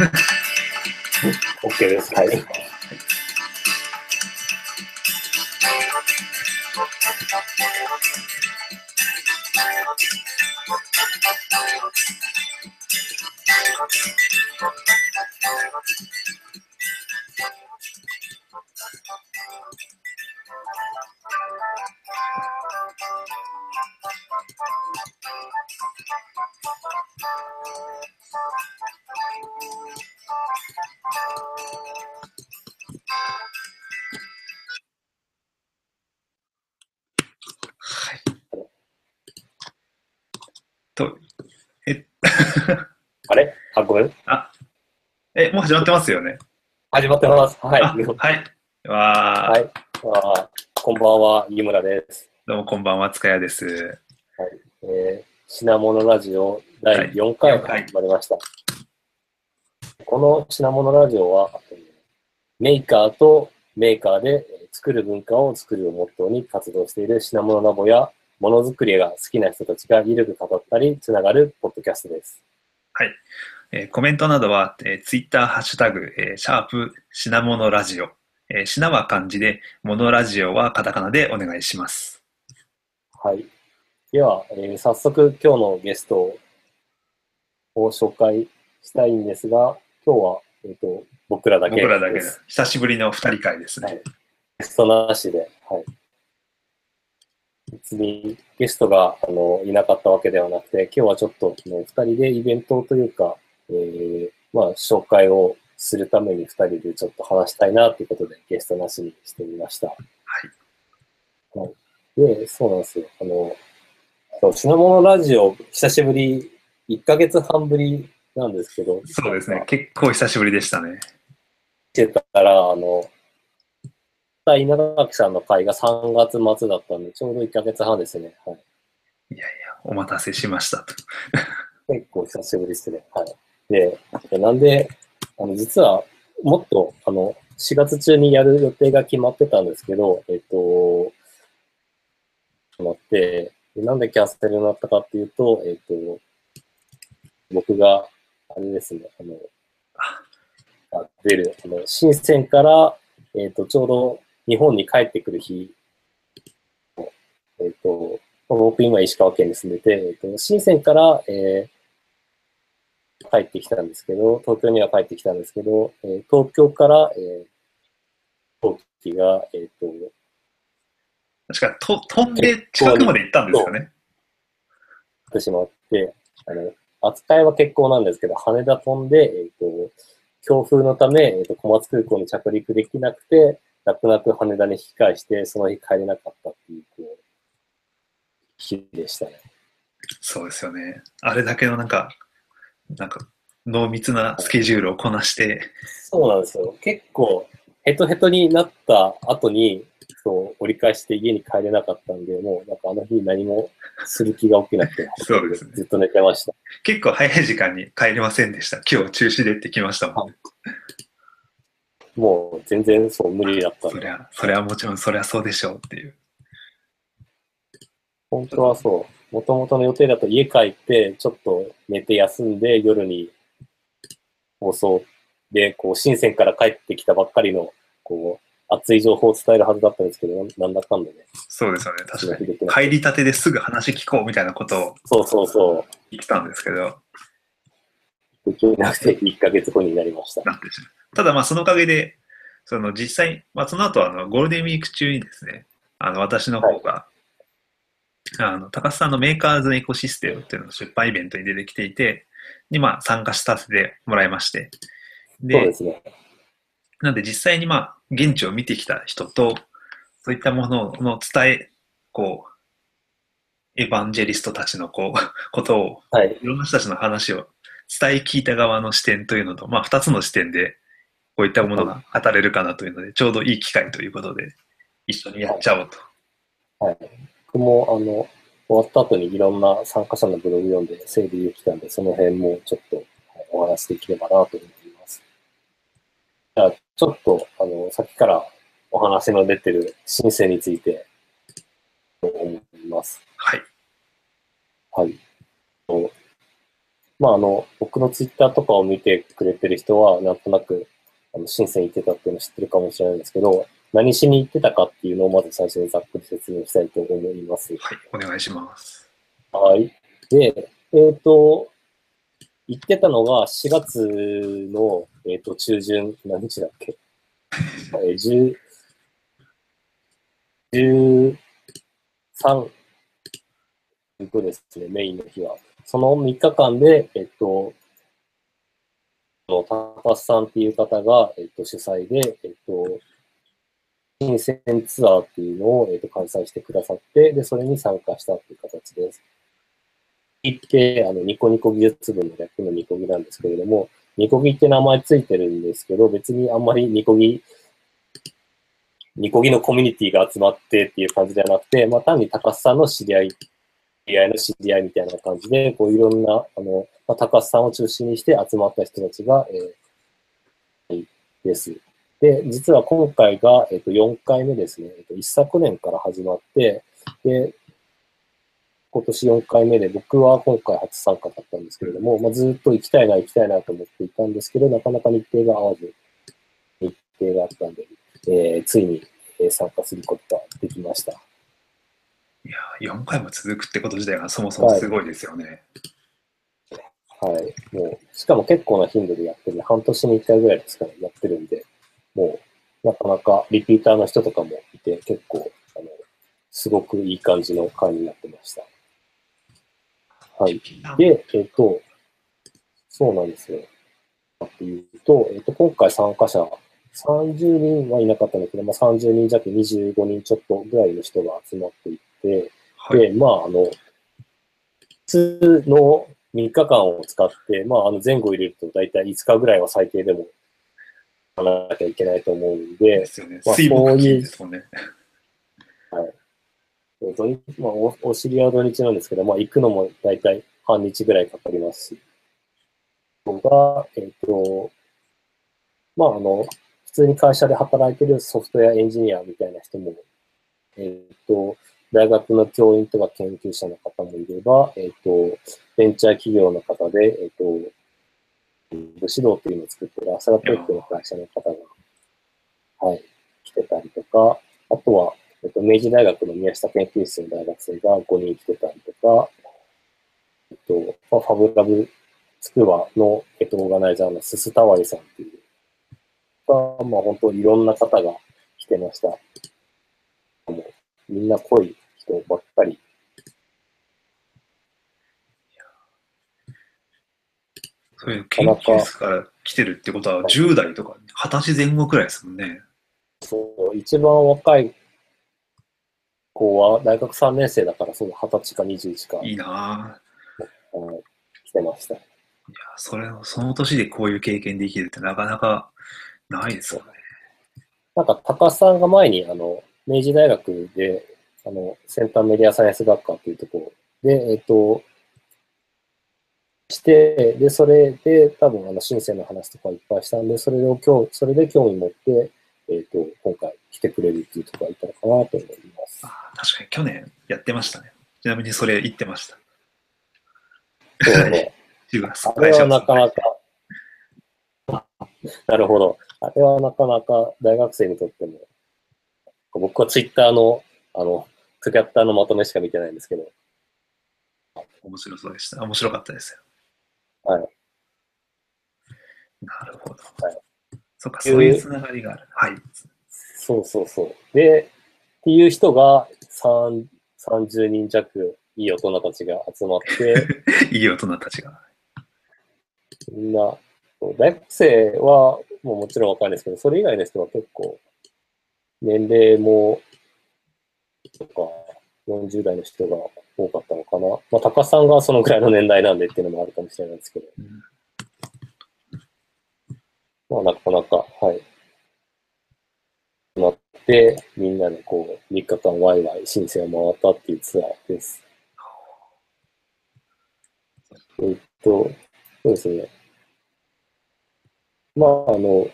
OK です。はい。え、もう始まってますよね。始まってます。はい。あはい。わー、はい。あこんばんは、井村です。どうもこんばんは、塚谷です。えー、品物ラジオ第4回はい四回始まりました。この品物ラジオは、えーメーカーとメーカーでえー作る文化を作るをモットーに活動している品物ラボやものづくりが好きな人たちがゆるく語ったりつながるポッドキャストです。えーコメントなどは、えー、ツイッターハッシュタグ、えーシャープ品物ラジオ。えー品は漢字で、モノラジオはカタカナでお願いします。はい。では、えー早速今日のゲストを紹介したいんですが、今日は、えっ、と、僕らだけ僕らだけです。です。久しぶりの二人会ですね。はいゲストなしで、はい。別にゲストがあのいなかったわけではなくて、今日はちょっとあの二人でイベントというか、えーまあ、紹介をするために二人でちょっと話したいなということでゲストなしにしてみました。はい。はい、で、そうなんですよ。あの、そう品物ラジオ、久しぶり、1ヶ月半ぶりなんですけど、そうですね。結構久しぶりでしたね。してたら、あの、稲垣さんの会が3月末だったんで、ちょうど1ヶ月半ですね。はい。いやいや、お待たせしましたと。結構久しぶりですね。はい。で、なんで、あの、実は、もっと、あの、4月中にやる予定が決まってたんですけど、えっと、決まって、でなんでキャンセルになったかっていうと、えっと、僕が、あれですね、あの、あ出る、あの、深センから、えっと、ちょうど日本に帰ってくる日、えっと、僕今石川県に住んでて、えっと、深センから、えー帰ってきたんですけど、東京には帰ってきたんですけど、えー東京から、えー、飛行機が、えっ、と、確かと飛んで近くまで行ったんですよね。ってしまって、あの、扱いは結構なんですけど、羽田飛んで、えっ、と、強風のため、えっ、と、小松空港に着陸できなくて、泣く泣く羽田に引き返して、その日帰れなかったっていう、こう、日でしたね。そうですよね。あれだけのなんか、なんか、濃密なスケジュールをこなして、そうなんですよ。結構、ヘトヘトになった後に、そう、折り返して家に帰れなかったんで、もう、なんかあの日何もする気が起きなくて、そうですねずっと寝てました。結構早い時間に帰れませんでした。今日中止でってきましたもんね。もう全然そう無理だったそりゃ、それはもちろん、そりゃそうでしょうっていう。本当はそう、もともとの予定だと家帰って、ちょっと寝て休んで、夜に放送で、こう、深センから帰ってきたばっかりの、こう、熱い情報を伝えるはずだったんですけど、なんだかんだね。そうですよね。確かに。帰りたてですぐ話聞こうみたいなことをそうそうそう。言ってたんですけど、できなくて1ヶ月後になりました。ただまあそのおかげで、その実際、まあその後あのゴールデンウィーク中にですね、あの私の方が、あの高須さんのメーカーズエコシステムっていうのの出版イベントに出てきていて、にまあ参加させてもらいまして、そうでで、すね。なんで実際にまあ現地を見てきた人と、そういったものの伝え、こう、エヴァンジェリストたちのこう、ことをはい。いろんな人たちの話を伝え聞いた側の視点というのと、まあ、二つの視点でこういったものが語れるかなというので、ちょうどいい機会ということで、一緒にやっちゃおうと。はい。僕も、あの、終わった後にいろんな参加者のブログ読んで整理できたんで、その辺もちょっとはいお話できればなと思っています。じゃあ、ちょっと、あの、さっきからお話の出てる申請について、と思います。はい。はい。とまあ、あの、僕のツイッターとかを見てくれてる人は、なんとなく、あの、深セン行ってたっていうのを知ってるかもしれないんですけど、何しに行ってたかっていうのをまず最初にざっくり説明したいと思います。はい、お願いします。はい。で、えっ、と、行ってたのが4月の、えっ、と、中旬、何日だっけ？えー、10、13、とですね、メインの日は。その3日間で、えっ、と、の高橋さんっていう方が、えっ、と、主催で、えっ、と、新鮮ツアーっていうのを、えっと開催してくださって、で、それに参加したっていう形です。行って、あの、ニコニコ技術部の略のニコギなんですけれども、ニコギって名前ついてるんですけど、別にあんまりニコギ、ニコギのコミュニティが集まってっていう感じではなくて、まあ単に高須さんの知り合い、知り合いの知り合いみたいな感じで、こういろんな、あの、まあ、高須さんを中心にして集まった人たちが、えー、です。で、実は今回が、えっと、4回目ですね。えっと、一昨年から始まって、で、今年4回目で、僕は今回初参加だったんですけれども、まあ、ずっと行きたいな、行きたいなと思っていたんですけど、なかなか日程が合わず、日程があったんで、えーついに、えー参加することができました。いや、4回も続くってこと自体がそもそもすごいですよね。はい。もう、しかも結構な頻度でやってるんで、半年に1回ぐらいですかね、やってるんで、もう、なかなかリピーターの人とかもいて、結構、あの、すごくいい感じの会になってました。はい。で、えっ、と、そうなんですよ。っていうと、えっ、と、今回参加者、30人はいなかったんだけど、まあ、30人弱、25人ちょっとぐらいの人が集まっていて、はい。で、まあ、あの、普通の3日間を使って、まあ、あの前後入れると大体5日ぐらいは最低でも、やらなきゃいけないと思うんでで、すよね。まあ水木そういう金ですもんね。土日まあ、おお尻は土日なんですけど、まあ、行くのも大体半日ぐらいかかりますし、が、えっ、と、まあ、あの、普通に会社で働いてるソフトウェアエンジニアみたいな人も、えっ、と、大学の教員とか研究者の方もいれば、えっ、と、ベンチャー企業の方で、えっ、と、武士道っていうのを作ってるアサラテックの会社の方が、はい、来てたりとか、あとは、えっと、明治大学の宮下研究室の大学生が5人来てたりとか、えっと、まあ、ファブラブつくばの、えっと、オーガナイザーのすすたわりさんっていう、が、まあ、本当いろんな方が来てました。もうみんな濃い人ばっかり。そういう研究室から来てるってことは10代とか20歳前後くらいですもんね。そう、一番若い子は大学3年生だから、そう、20歳か21か、いいなぁ。はい来てました。いや、それ、その年でこういう経験できるってなかなかないですよね。なんか、高須さんが前に、あの、明治大学で、あの、先端メディアサイエンス学科っていうところで、えっと、して、で、それで、多分、あの、新生の話とかいっぱいしたんで、それを今日、それで興味持って、えっと、今回来てくれるっていうところがいたのかなと思います。あ確かに去年やってましたね。ちなみにそれ言ってました。そうね。あれはなかなか、なるほど。あれはなかなか大学生にとっても、僕はツイッターの、あの、ツイッターのまとめしか見てないんですけど、面白そうでした。面白かったですよ。はい。なるほど。はいそっか、そういうつながりがある。はい。そうそうそう。で、っていう人が3 30人弱、いい大人たちが集まって、いい大人たちが。みんな、大学生はもうもちろんわかんないですけど、それ以外の人は結構、年齢も、とか、40代の人が多かったのかな。まあ、高さんがそのぐらいの年代なんでっていうのもあるかもしれないですけど、うんまあ、なかなか、はい。なって、みんなでこう、3日間ワイワイ申請を回ったっていうツアーです。えっと、そうですね。まあ、あの、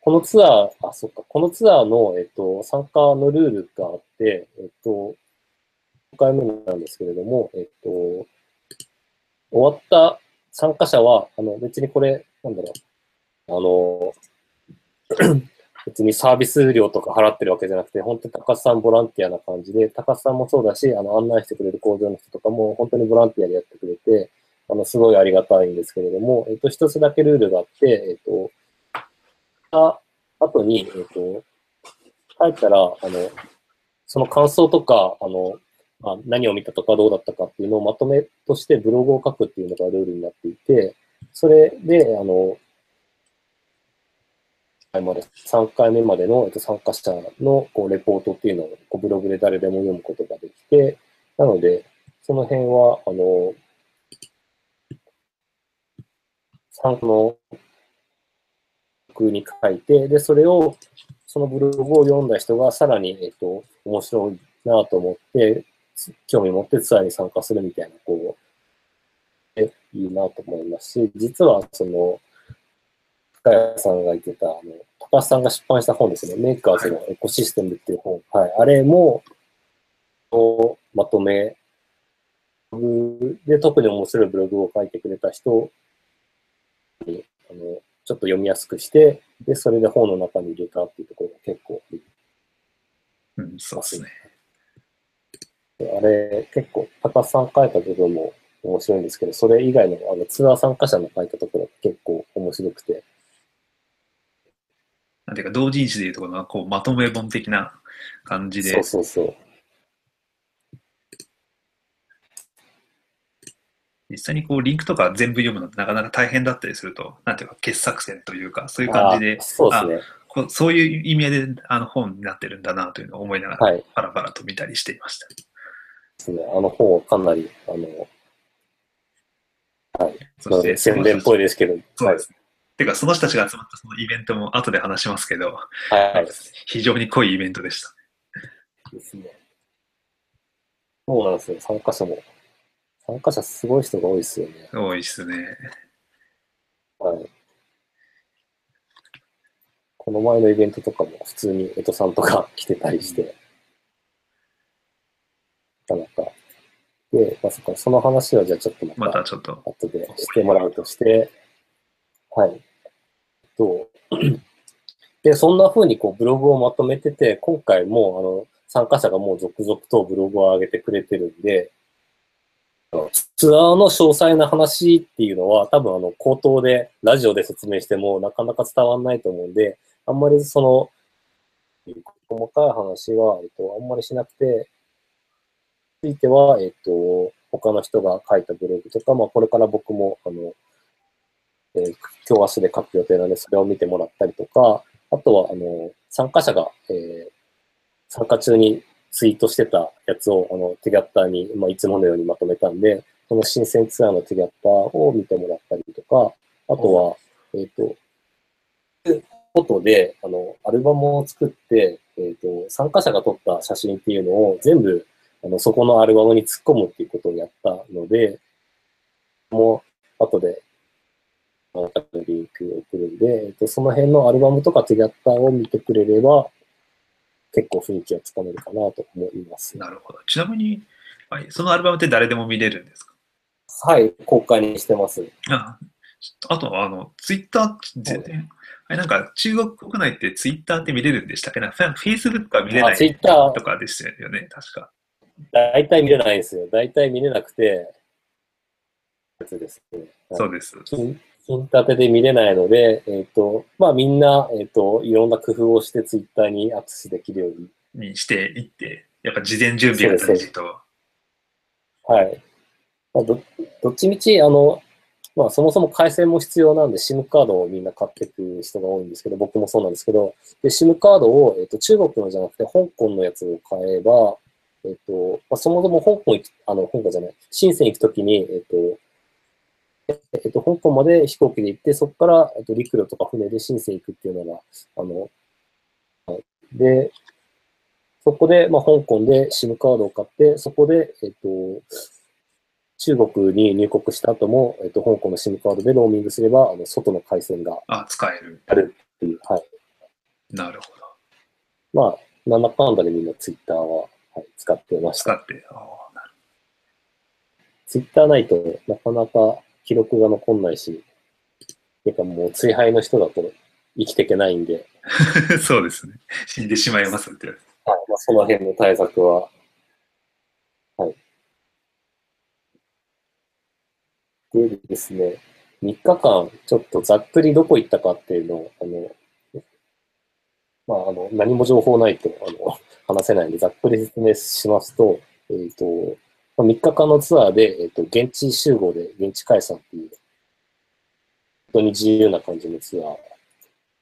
このツアー、あ、そっか、このツアーの、えっと、参加のルールがあって、えっと、5回目なんですけれども、えっと、終わった参加者は、あの、別にこれ、なんだろう、あの、別にサービス料とか払ってるわけじゃなくて、本当に高須さんボランティアな感じで、高須さんもそうだし、あの、案内してくれる工場の人とかも、本当にボランティアでやってくれて、あの、すごいありがたいんですけれども、えっと、一つだけルールがあって、えっと、た後に、えっと、帰ったら、あの、その感想とか、あの、まあ、何を見たとかどうだったかっていうのをまとめとしてブログを書くっていうのがルールになっていて、それで、あの、まで3回目までの参加者のこうレポートっていうのをこうブログで誰でも読むことができて、なので、その辺は、あの、参加のに書いて、で、それを、そのブログを読んだ人がさらに、えっと、面白いなと思って、興味持ってツアーに参加するみたいな、こう、え、いいなと思いますし、実は、その、深谷さんが言ってた、あの、高橋さんが出版した本ですね、メーカーズのエコシステムっていう本、はい、あれも、まとめ、で、特に面白いブログを書いてくれた人に、あの、ちょっと読みやすくして、で、それで本の中に入れたっていうところが結構、うん、そうですね。あれ、結構、高須さん書いた部分も面白いんですけど、それ以外のあのツアー参加者の書いたところ結構面白くて。なんていうか、同人誌でいうところのこうまとめ本的な感じで。そうそうそう。実際にこうリンクとか全部読むのってなかなか大変だったりすると、なんていうか、傑作選というか、そういう感じで、そうですね。こそういう意味合いであの本になってるんだなというのを思いながら、パラパラと見たりしていました。ですね。あの本はかなり、あの、はい。そして宣伝っぽいですけど。そうですね。ていうか、その人たちが集まったそのイベントも後で話しますけど、はい、非常に濃いイベントでした。ですね。そうなんですよ。参加者も。参加者すごい人が多いですよね。多いですね。はい。この前のイベントとかも普通に江戸さんとか来てたりして、なかなか。で、まさかその話はじゃあちょっとまた、またちょっと。後でしてもらうとして、はい。と、で、そんな風にこうブログをまとめてて、今回もあの参加者がもう続々とブログを上げてくれてるんで、ツアーの詳細な話っていうのは多分あの口頭でラジオで説明してもなかなか伝わんないと思うんで、あんまりその細かい話は、えっと、あんまりしなくて、ついては、えっと、他の人が書いたブログとか、まあこれから僕もあの、えー、今日明日で書く予定なんで、それを見てもらったりとか、あとは、あの、参加者が、えー、参加中にツイートしてたやつを、あの、ティギャッターに、まあ、いつものようにまとめたんで、その新鮮ツアーのティギャッターを見てもらったりとか、あとは、えっ、と、ことで、あの、アルバムを作って、えっ、と、参加者が撮った写真っていうのを全部、あの、そこのアルバムに突っ込むっていうことをやったので、もう、後でのリンクを送るんで、えっと、その辺のアルバムとかテギャッターを見てくれれば、結構雰囲気はつかめるかなと思います。なるほど。ちなみに、はい、そのアルバムって誰でも見れるんですか？はい、公開にしてます。ああと、あの、ツイッター全然、はい、なんか中国国内ってツイッターって見れるんでしたっけ？なフェイスブックは見れないとかでしたよね、確か。大体見れないんですよ。大体見れなくて、やつですね。そうです。金立てで見れないので、えっ、ー、と、まあみんな、えっ、ー、と、いろんな工夫をしてツイッターにアクセスできるように。にしていって、やっぱ事前準備が大事と。はい。まあ、どどっちみち、あの、まあそもそも回線も必要なんで SIM カードをみんな買っていく人が多いんですけど、僕もそうなんですけど、で、SIM カードを、えっ、ー、と、中国のじゃなくて香港のやつを買えば、えっ、と、まあ、そもそも香港行く、あの、香港じゃない、深セン行くときに、えっ、と、えっと、香港まで飛行機で行って、そこから、えっと、陸路とか船で深セン行くっていうのが、あの、はい。で、そこで、まあ、香港で SIM カードを買って、そこで、えっと、中国に入国した後も、えっと、香港の SIM カードでローミングすれば、あの、外の回線が。あ、使える。あるっていう、はい。なるほど。まあ、なんだかんだでみんなツイッターは、はい、使ってました。使って、ああ、なるツイッターないとなかなか記録が残んないし、てかもう追廃の人だと生きていけないんで、そうですね。死んでしまいますって。はいまあ、その辺の対策は、はい。でですね、3日間、ちょっとざっくりどこ行ったかっていうのを、あの、まあ、あの、何も情報ないと、あの、話せないんで、ざっくり説明しますと、えっ、ー、と、3日間のツアーで、えっ、ー、と、現地集合で現地解散っていう、本当に自由な感じのツアー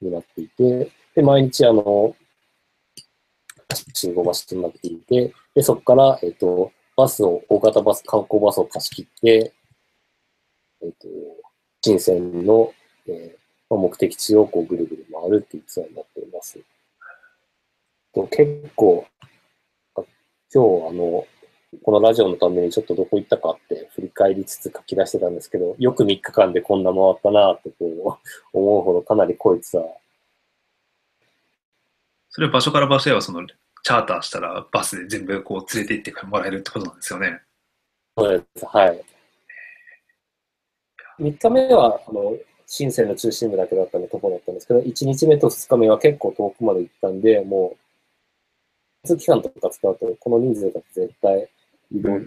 になっていて、で、毎日、あの、集合場所になっていて、で、そこから、えっ、ー、と、バスを、大型バス、観光バスを貸し切って、えっ、と、新線の、えー、目的地をこうぐるぐる回るっていうツアーになっています。と結構、今日あの、このラジオのためにちょっとどこ行ったかって振り返りつつ書き出してたんですけど、よく3日間でこんな回ったなってこう思うほどかなり濃いツアー。それは場所から場所へはそのチャーターしたらバスで全部こう連れて行ってもらえるってことなんですよね。そうです。はい。3日目は、あの、深センの中心部だけだったのとこだったんですけど、1日目と2日目は結構遠くまで行ったんで、もう、交通機関とか使うと、この人数だと絶対移動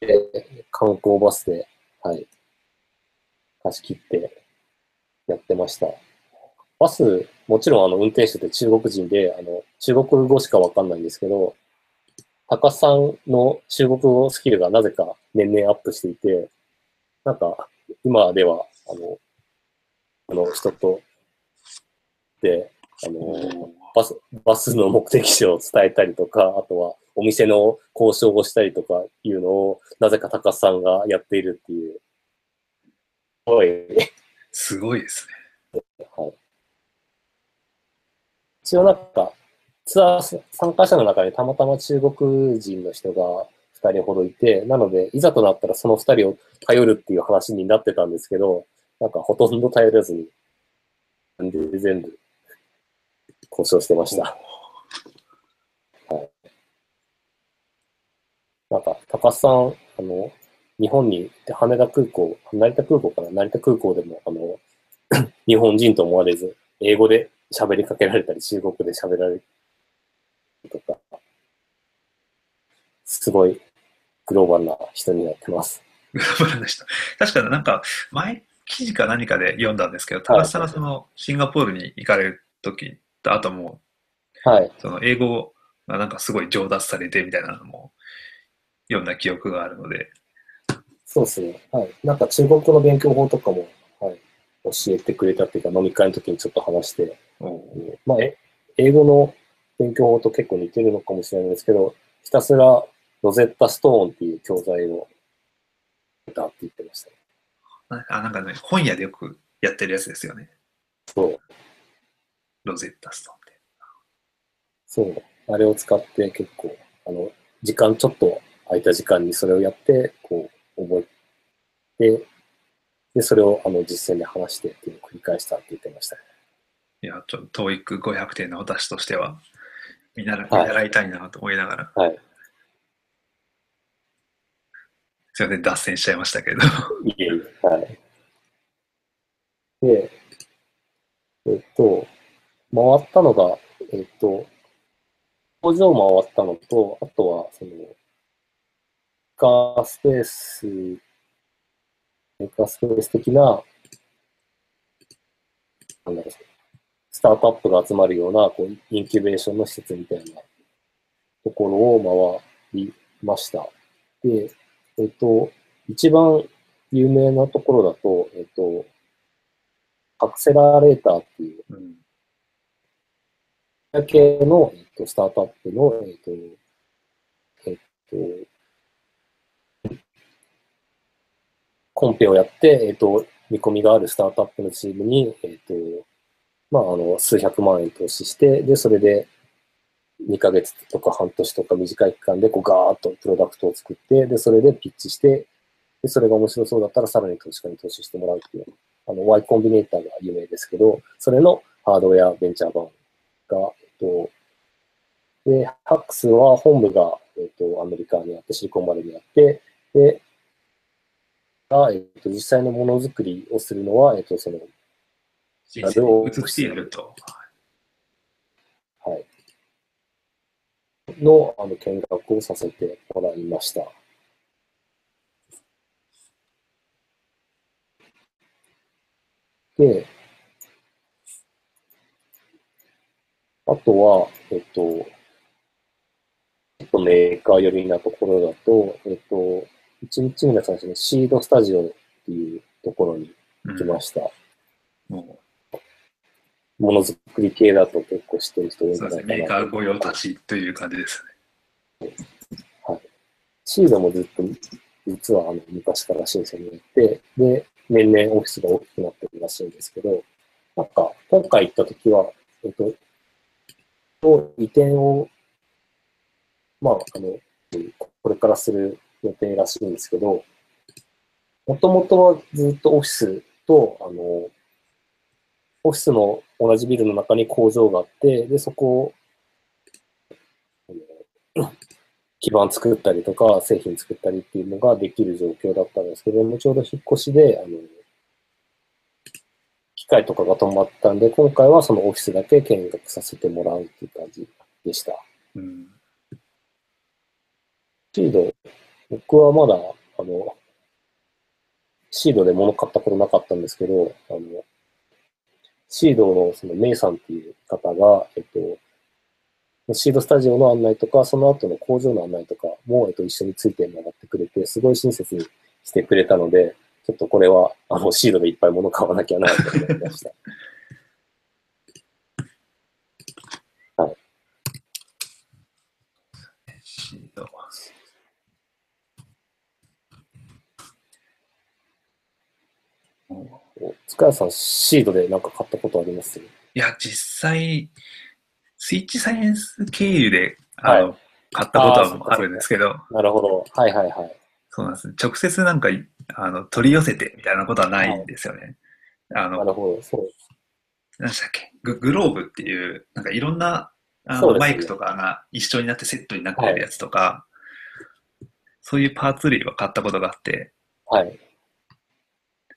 で、観光バスで、はい、貸し切ってやってました。バス、もちろんあの運転手って中国人で、あの、中国語しかわかんないんですけど、高さんの中国語スキルがなぜか年々アップしていて、なんか、今では、あの、あの、人と、で、あの、バス、バスの目的地を伝えたりとか、あとはお店の交渉をしたりとかいうのを、なぜか高須さんがやっているっていう。すごい。すごいですね。はい。一応なんか、ツアー参加者の中にたまたま中国人の人が二人ほどいて、なので、いざとなったらその二人を頼るっていう話になってたんですけど、なんかほとんど頼らずに、全部交渉してました。はい。なんか、高須さん、あの、日本に羽田空港、成田空港かな？成田空港でも、あの、日本人と思われず、英語で喋りかけられたり、中国で喋られるとか、すごいグローバルな人になってます。グローバルな人。確かになんか、前、記事か何かで読んだんですけど、高橋さんがその、シンガポールに行かれる時と、あともう、はい。その、英語がなんかすごい上達されてみたいなのも、読んだ記憶があるので。そうですね。はい。なんか中国語の勉強法とかも、はい。教えてくれたっていうか、飲み会の時にちょっと話して、まあ、え、英語の勉強法と結構似てるのかもしれないですけど、ひたすらロゼッタストーンっていう教材を得たって言ってましたね。あ、なんかね、本屋でよくやってるやつですよね。そう。ロゼッタストーンって。そう。あれを使って結構、あの、時間、ちょっと空いた時間にそれをやって、こう、覚えて、で、それをあの実践で話してっていうのを繰り返したって言ってましたね。いや、ちょっと TOEIC500 点の私としては、見習見習いたいなと思いながら。はい。すいません、脱線しちゃいましたけど。いえいえ、はい。で、えっと、回ったのが、えっと、工場回ったのと、あとは、その、カースペース、メーカースペース的な、なんだろう、スタートアップが集まるような、こう、インキュベーションの施設みたいなところを回りました。で、えっと、一番有名なところだと、えっと、アクセラレーターっていう、うんだけの、えっと、スタートアップの、えっと、えっと、コンペをやって、えっと、見込みがあるスタートアップのチームに、えっと、まあ、あの、数百万円投資して、で、それで、2ヶ月とか半年とか短い期間でこうガーッとプロダクトを作って、で、それでピッチして、で、それが面白そうだったらさらに投資家に投資してもらうっていう、あの、Y コンビネーターが有名ですけど、それのハードウェアベンチャー版が、と、で、ハックスは本部が、えっと、アメリカにあって、シリコンバレーにあって、で、が、えっと、実際のものづくりをするのは、えっと、その、を美しくやると。はい。の、あの、見学をさせてもらいました。で、あとは、えっと、ちょっとメーカー寄りなところだと、えっと、1日目の最初にシードスタジオっていうところに行きました。うん、もものづくり系だと結構知ってる人多いんじゃ。ないかなメーカー御用達という感じですね。シードもずっと、実はあの昔から深センにいて、で、年々オフィスが大きくなってるらしいんですけど、なんか、今回行った時は、えっと、の移転を、まあ、あの、これからする予定らしいんですけど、もともとはずっとオフィスと、あの、オフィスの同じビルの中に工場があって、で、そこを、基盤作ったりとか、製品作ったりっていうのができる状況だったんですけども、ちょうど引っ越しで、あの、械とかが止まったんで、今回はそのオフィスだけ見学させてもらうっていう感じでした。うん。シード、僕はまだ、あの、シードで物買ったことなかったんですけど、あの、シードのそのメイさんっていう方が、えっと、シードスタジオの案内とか、その後の工場の案内とかも、えっと、一緒についてもらってくれて、すごい親切にしてくれたので、ちょっとこれは、あの、シードでいっぱい物買わなきゃなと思いました。シード塚谷さん、シードでなんか買ったことあります？いや、実際、スイッチサイエンス経由で、あの、はい買ったことはあるんですけど、なるほど。はいはいはい。そうなんです。直接なんか、あの、取り寄せてみたいなことはないんですよね。あの、なるほど。そう。何でしたっけ？ググローブっていう、なんかいろんなあの、ねマイクとかが一緒になってセットになってるやつとか、そういうパーツ類は買ったことがあって、はい。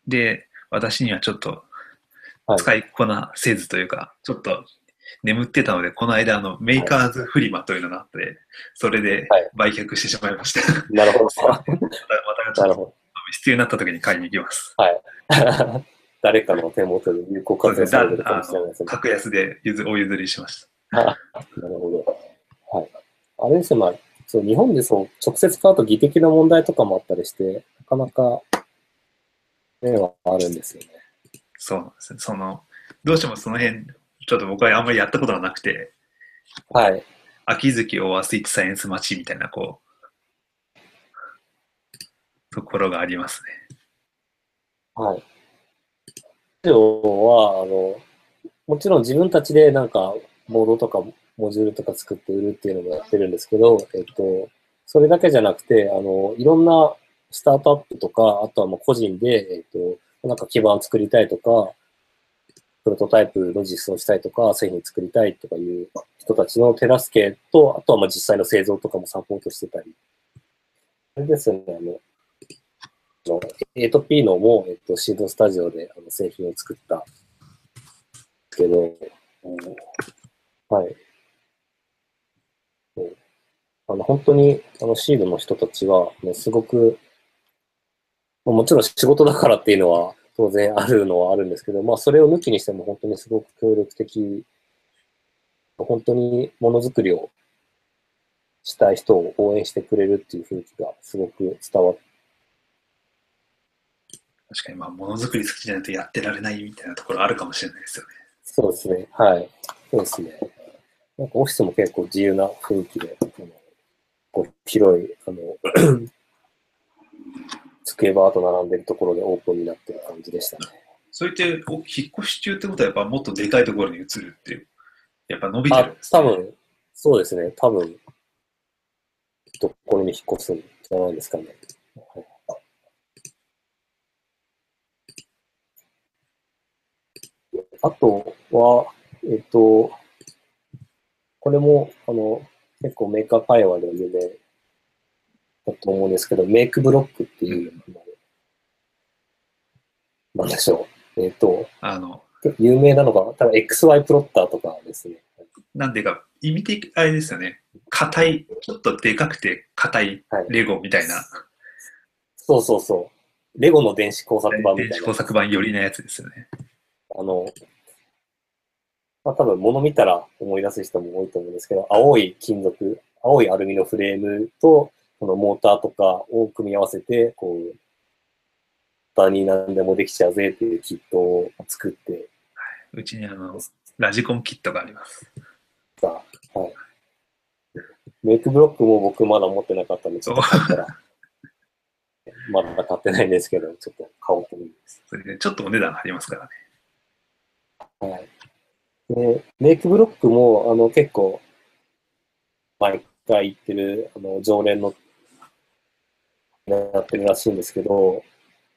で、私にはちょっとはい使いこなせずというか、ちょっと眠ってたので、この間、あの、メーカーズフリマというのがあって、それではい売却してしまいました。なるほど。また、またちょっとなるほ必要になった時に買いに行きます。ど。誰かの手元で有効活用されてるかもしれないですね。格安で譲お譲りしました。なるほど。はい。あれですね、まあ、そう日本でそう、直接買うと技的な問題とかもあったりして、なかなか、面はあるんですよね。そうなんですね。その、どうしてもその辺、ちょっと僕はあんまりやったことがなくて、はい。秋月オアスイッチサイエンスマチみたいな、こう、ところがありますね。はい。以上は、あの、もちろん自分たちでなんか、ボードとかモジュールとか作って売るっていうのもやってるんですけど、えっと、それだけじゃなくて、あの、いろんなスタートアップとか、あとはもう個人で、えっと、なんか基盤作りたいとか、プロトタイプの実装したいとか、製品作りたいとかいう人たちの手助けと、あとはまあ実際の製造とかもサポートしてたり。あれですね、あの、A と P のも、えっと、シードスタジオであの製品を作ったけど、はい。あの本当にあのシードの人たちは、ね、すごく、もちろん仕事だからっていうのは当然あるのはあるんですけど、まあそれを抜きにしても本当にすごく協力的、本当にものづくりをしたい人を応援してくれるっていう雰囲気がすごく伝わって確かに、まあ、ものづくり好きじゃないとやってられないみたいなところあるかもしれないですよね。そうですね。はい。そうですね。なんかオフィスも結構自由な雰囲気で、あのこう広い、あの、机バーと並んでるところでオープンになってる感じでしたね。それって、お引っ越し中ってことはやっぱもっとでかいところに移るっていう、やっぱ伸びてるあんで、すね。多分、そうですね。多分、どこに引っ越すんじゃないですかね。はいあとは、えっと、これも、あの、結構メーカー会話で有名だと思うんですけど、メイクブロックっていう、なんでしょう。えっ、と、あの、有名なのが、多分 XY プロッターとかですね。なんていうか、意味的、あれですよね。硬い、ちょっとでかくて硬いはいレゴみたいな、そうそうそう。レゴの電子工作版み電子たいな。工作版寄りなやつですよね。あの、まあ多分物見たら思い出す人も多いと思うんですけど、青い金属、青いアルミのフレームと、このモーターとかを組み合わせて、こう、簡単に何でもできちゃうぜっていうキットを作ってうちにあの、ラジコンキットがあります。さ、はい。メイクブロックも僕まだ持ってなかったんで、ちょっと買ったら、まだ買ってないんですけど、ちょっと買おうと思います。それでちょっとお値段張りますからね。はい。で、メイクブロックも、あの、結構、毎回行ってる、あの、常連の、やってるらしいんですけど、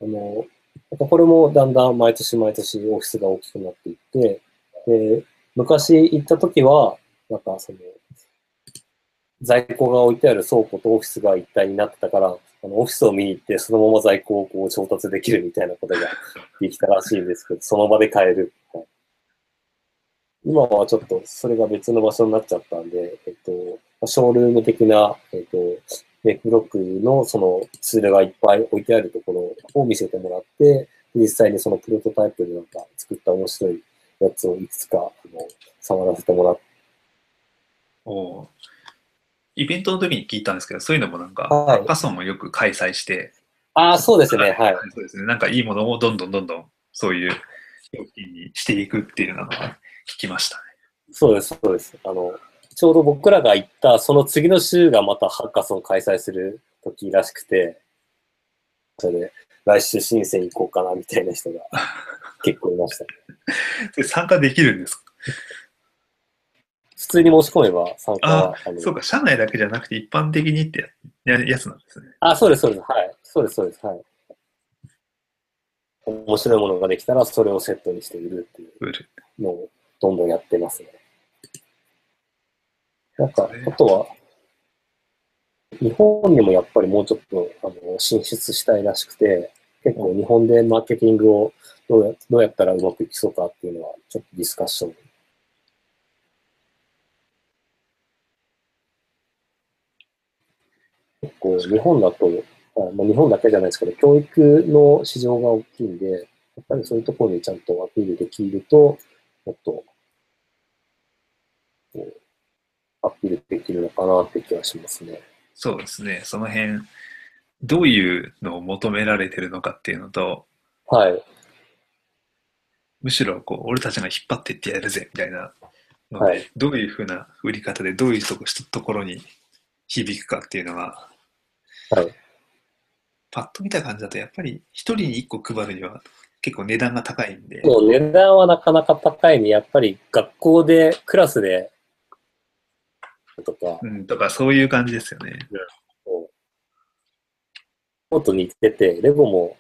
あの、なんかこれもだんだん毎年毎年オフィスが大きくなっていって、で、昔行った時は、なんかその、在庫が置いてある倉庫とオフィスが一体になってたから、あのオフィスを見に行って、そのまま在庫をこう調達できるみたいなことができたらしいんですけど、その場で買える。今はちょっとそれが別の場所になっちゃったんで、えっと、ショールーム的な、えっと、ブロックのそのツールがいっぱい置いてあるところを見せてもらって、実際にそのプロトタイプでなんか作った面白いやつをいくつかあの触らせてもらって、おーイベントの時に聞いたんですけど、そういうのもなんか、はいパソンもよく開催して、ああ、そうですね、はい。そうですね。なんかいいものをどんどんどんどん、そういう料金にしていくっていうのは聞きましたね。そうです、そうです。あの、ちょうど僕らが行ったその次の週がまたハッカソン開催する時らしくて、それで来週申請行こうかなみたいな人が 結構いました。で参加できるんですか？普通に申し込めば参加あは。あのそうか、社内だけじゃなくて一般的にってややつなんですね。あ、そうです、そうです。はい。そうです、そうです。はい。面白いものができたら、それをセットにして売るっていう。のをどんどんやってますね。なんかあとは、日本にもやっぱりもうちょっとあの進出したいらしくて、結構日本でマーケティングをどうやどうやったらうまくいきそうかっていうのは、ちょっとディスカッション。結構日本だと、あまあ、日本だけじゃないですけど、教育の市場が大きいんで、やっぱりそういうところにちゃんとアピールできると、もっと、こうアピールできるのかなって気がしますね。そうですね。その辺、どういうのを求められてるのかっていうのと、はい。むしろこう俺たちが引っ張っていってやるぜみたいなので、はいどういうふうな売り方でどういうとこところに響くかっていうのが、はい。パッと見た感じだとやっぱり一人に一個配るには結構値段が高いんで、もう値段はなかなか高いんで、やっぱり学校で、クラスで、とか、うん、とかそういう感じですよね。こう。もっと似てて、レゴも、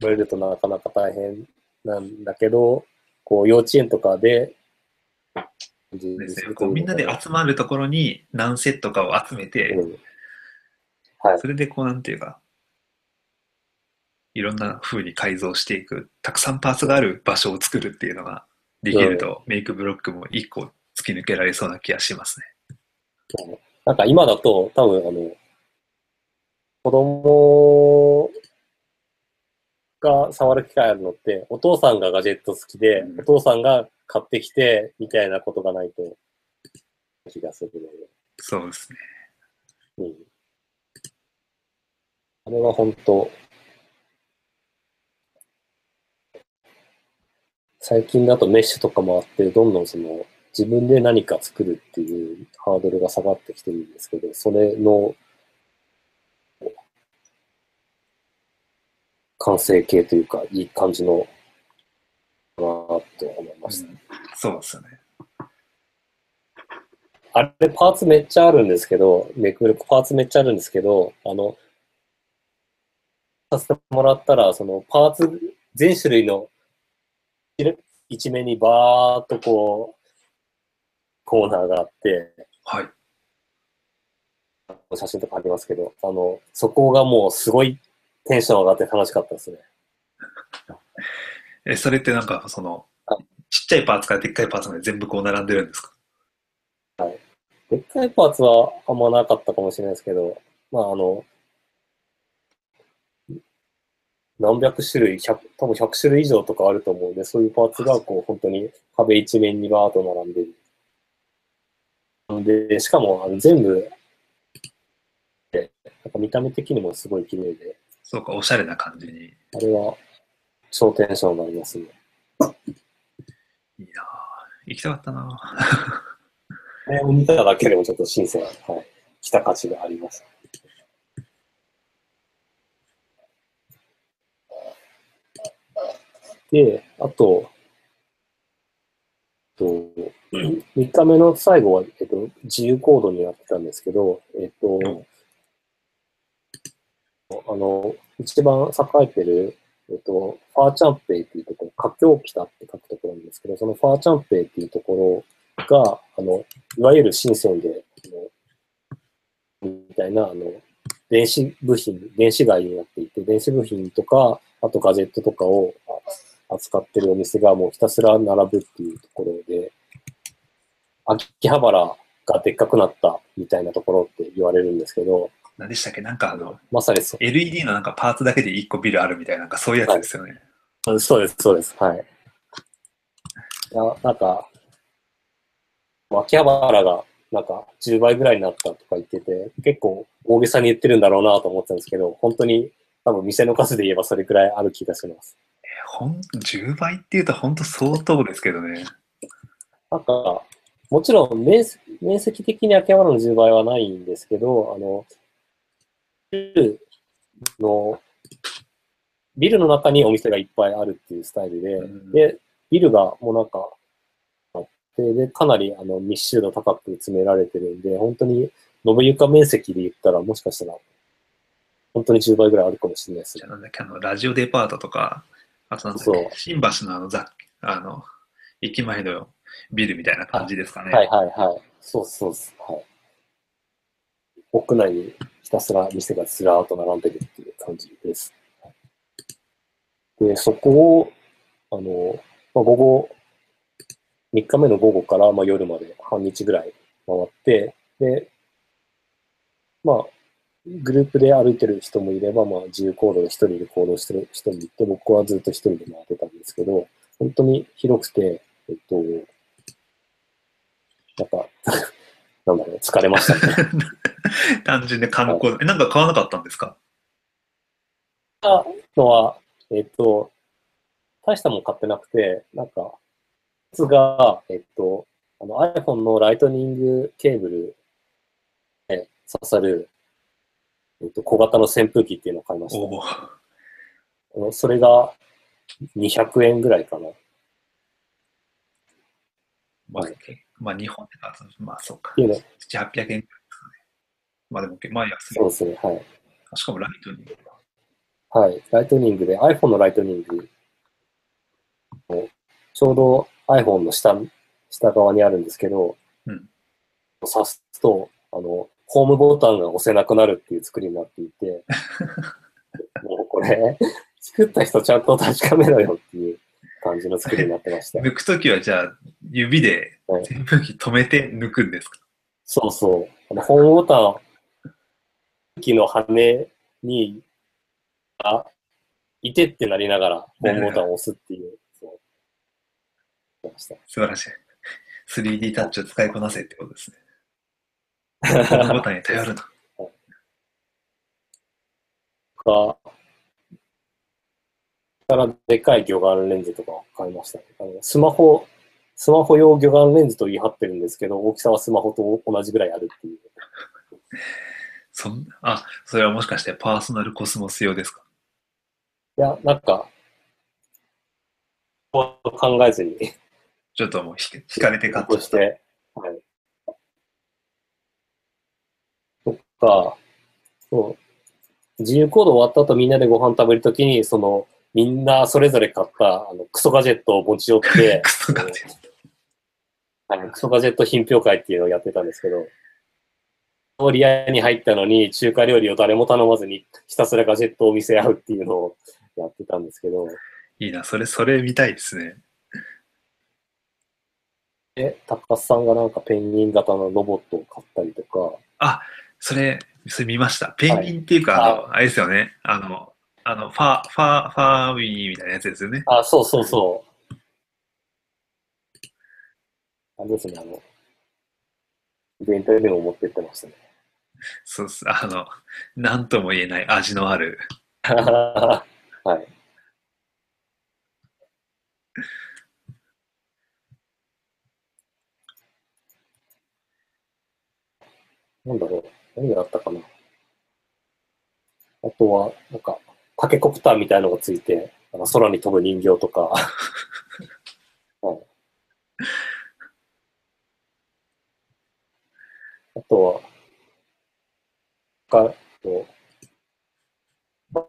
覚えるとなかなか大変なんだけど、こう、幼稚園とかで、ですねこうみんなで集まるところに何セットかを集めて、うん。はい。それでこうなんていうか、いろんな風に改造していく、たくさんパーツがある場所を作るっていうのができると、メイクブロックも一個突き抜けられそうな気がしますね。なんか今だと、多分あの、子供が触る機会あるのって、お父さんがガジェット好きで、うんお父さんが買ってきて、みたいなことがないと、気がするのそうですね。で。うん。あれは本当、最近だとメッシュとかもあって、どんどんその、自分で何か作るっていうハードルが下がってきてるんですけど、それの完成形というか、いい感じの、かなと思いました。そうですよね。あれ、パーツめっちゃあるんですけど、めくるパーツめっちゃあるんですけど、あの、させてもらったら、そのパーツ、全種類の一面にバーっとこう、コーナーがあって、はい。写真とかありますけど、あの、そこがもうすごいテンション上がって楽しかったですね。え、それってなんか、そのは、ちっちゃいパーツからでっかいパーツまで全部こう並んでるんですか？でっかいパーツはあんまなかったかもしれないですけど、まああの、何百種類、100多分100種類以上とかあると思うんで、そういうパーツがこう本当に壁一面にバーッと並んでる。で、しかもあの全部、でなんか見た目的にもすごい綺麗で、そうか、おしゃれな感じに。いいあれは超テンションになりますね。なぁ行きたかったなぁこれを見ただけでもちょっと新鮮、はい、来た価値があります。で、あと、と3日目の最後は、えっと、自由行動になってたんですけど、えっと、あの、一番栄えてる、えっと、ファーチャンペイっていうところ、華強北って書くところなんですけど、そのファーチャンペイっていうところが、あの、いわゆる深センで、みたいな、あの、電子部品、電子街になっていて、電子部品とか、あとガジェットとかをあ扱ってるお店がもうひたすら並ぶっていうところで、秋葉原がでっかくなったみたいなところって言われるんですけど、何でしたっけ？なんかあの、まさにそう LED のなんかパーツだけで1個ビルあるみたいな、なんかそういうやつですよね。あそうです、そうです。はい。いや、なんか、秋葉原がなんか10倍ぐらいになったとか言ってて、結構大げさに言ってるんだろうなと思ってたんですけど、本当に多分店の数で言えばそれくらいある気がします。ほん10倍っていうと本当相当ですけどね。なんか、もちろん面積面積的に秋葉原の10倍はないんですけど、あの、ビルの、ビルの中にお店がいっぱいあるっていうスタイルで、うんで、ビルがもうなんか、あって、で、かなりあの密集度高く詰められてるんで、本当に延べ床面積で言ったら、もしかしたら、本当に10倍ぐらいあるかもしれないですねじゃあなんだっけ、あの、ラジオデパートとか、あそう新橋のあの、ざあの、駅前のビルみたいな感じですかね。はいはいはい。そうそうです。はい。屋内にひたすら店がずらーっと並んでるっていう感じです。で、そこを、あの、まあ、午後、3日目の午後から、まあ、夜まで半日ぐらい回って、で、まあ、グループで歩いてる人もいれば、まあ、自由行動で一人で行動してる人もいて、僕はずっと一人で回ってたんですけど、本当に広くて、えっと、なんか、なんだろう、疲れましたね。単純で観光、えなんか買わなかったんですか？のは、えっと、大したもん買ってなくて、なんか、つが、えっと、あの iPhone のライトニングケーブルで刺さる、えっと、小型の扇風機っていうのを買いました。それが200円ぐらいかな。まあ、はいけまあ、日本で買うと、まあ、そうか。いうの、7、800円くらいですかね。まあでも、まあ安いそう。ですね、はい。しかもライトに。はい。ライトニングで、iPhone のライトニングのちょうど iPhone の下、下側にあるんですけど、うん刺すと、あの、ホームボタンが押せなくなるっていう作りになっていて、もうこれ、作った人ちゃんと確かめろよっていう感じの作りになってました。抜くときは、じゃあ、指ではい扇風機止めて抜くんですか？そうそう。あのホームボタン、機の羽に、あ、いてってなりながら、ホームボタンを押すっていう、そう。素晴らしい。3D タッチを使いこなせってことですね。このボタンに頼るな。か、からでかい魚眼レンズとか買いましたね。あのスマホ、スマホ用魚眼レンズと言い張ってるんですけど、大きさはスマホと同じぐらいあるっていう。そんあ、それはもしかしてパーソナルコスモス用ですか？いや、なんか、考えずに、ちょっともうひ引かれて買っちゃっとして、はい。とか、そう、自由行動終わった後みんなでご飯食べるときに、その、みんなそれぞれ買った、あの、クソガジェットを持ち寄って クソガジェッはい、クソガジェット品評会っていうのをやってたんですけど、料理屋に入ったのに中華料理を誰も頼まずにひたすらガジェットを見せ合うっていうのをやってたんですけど、いいな、それ、それ見たいですね。で、高須さんがなんかペンギン型のロボットを買ったりとか、あ、それ、それ見ました。ペンギンっていうか、はいあの、あれですよね。あの、あの、ファー、ファー、ファーウィーみたいなやつですよね。あ、そうそうそう。あれですね、あの、イベントでも持ってってましたね。そうっす。あの、なんとも言えない味のある。はい。なんだろう。何があったかな。あとは、なんか、タケコプターみたいのがついて、あの空に飛ぶ人形とか。はい、あとは、か、と、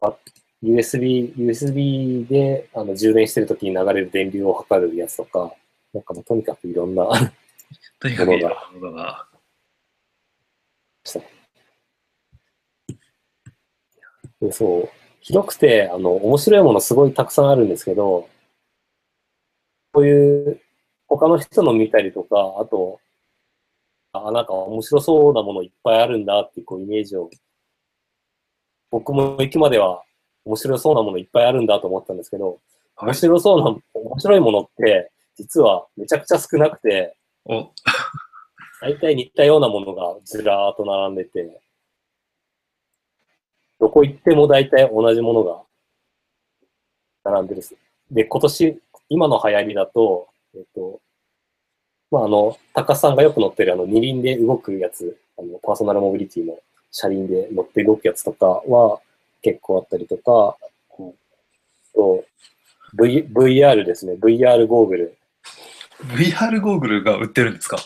あ USB、USB であの充電してるときに流れる電流を測るやつとか、なんかもうとにかくいろんなとにかくいろんなものが。でそう、広くて、あの、面白いものすごいたくさんあるんですけど、こういう他の人の見たりとか、あと、あ、なんか面白そうなものいっぱいあるんだっていうこうイメージを、僕も行くまでは面白そうなものいっぱいあるんだと思ったんですけど、面白そうな、面白いものって、実はめちゃくちゃ少なくて、お、大体似たようなものがずらーっと並んでて、どこ行っても大体同じものが並んでるです。で、今年、今の流行りだと、えっと、まあ、あの、高須さんがよく乗ってるあの二輪で動くやつ、あの、パーソナルモビリティの車輪で乗って動くやつとかは結構あったりとか、うんと、v、VR ですね、VR ゴーグル。VR ゴーグルが売ってるんですか？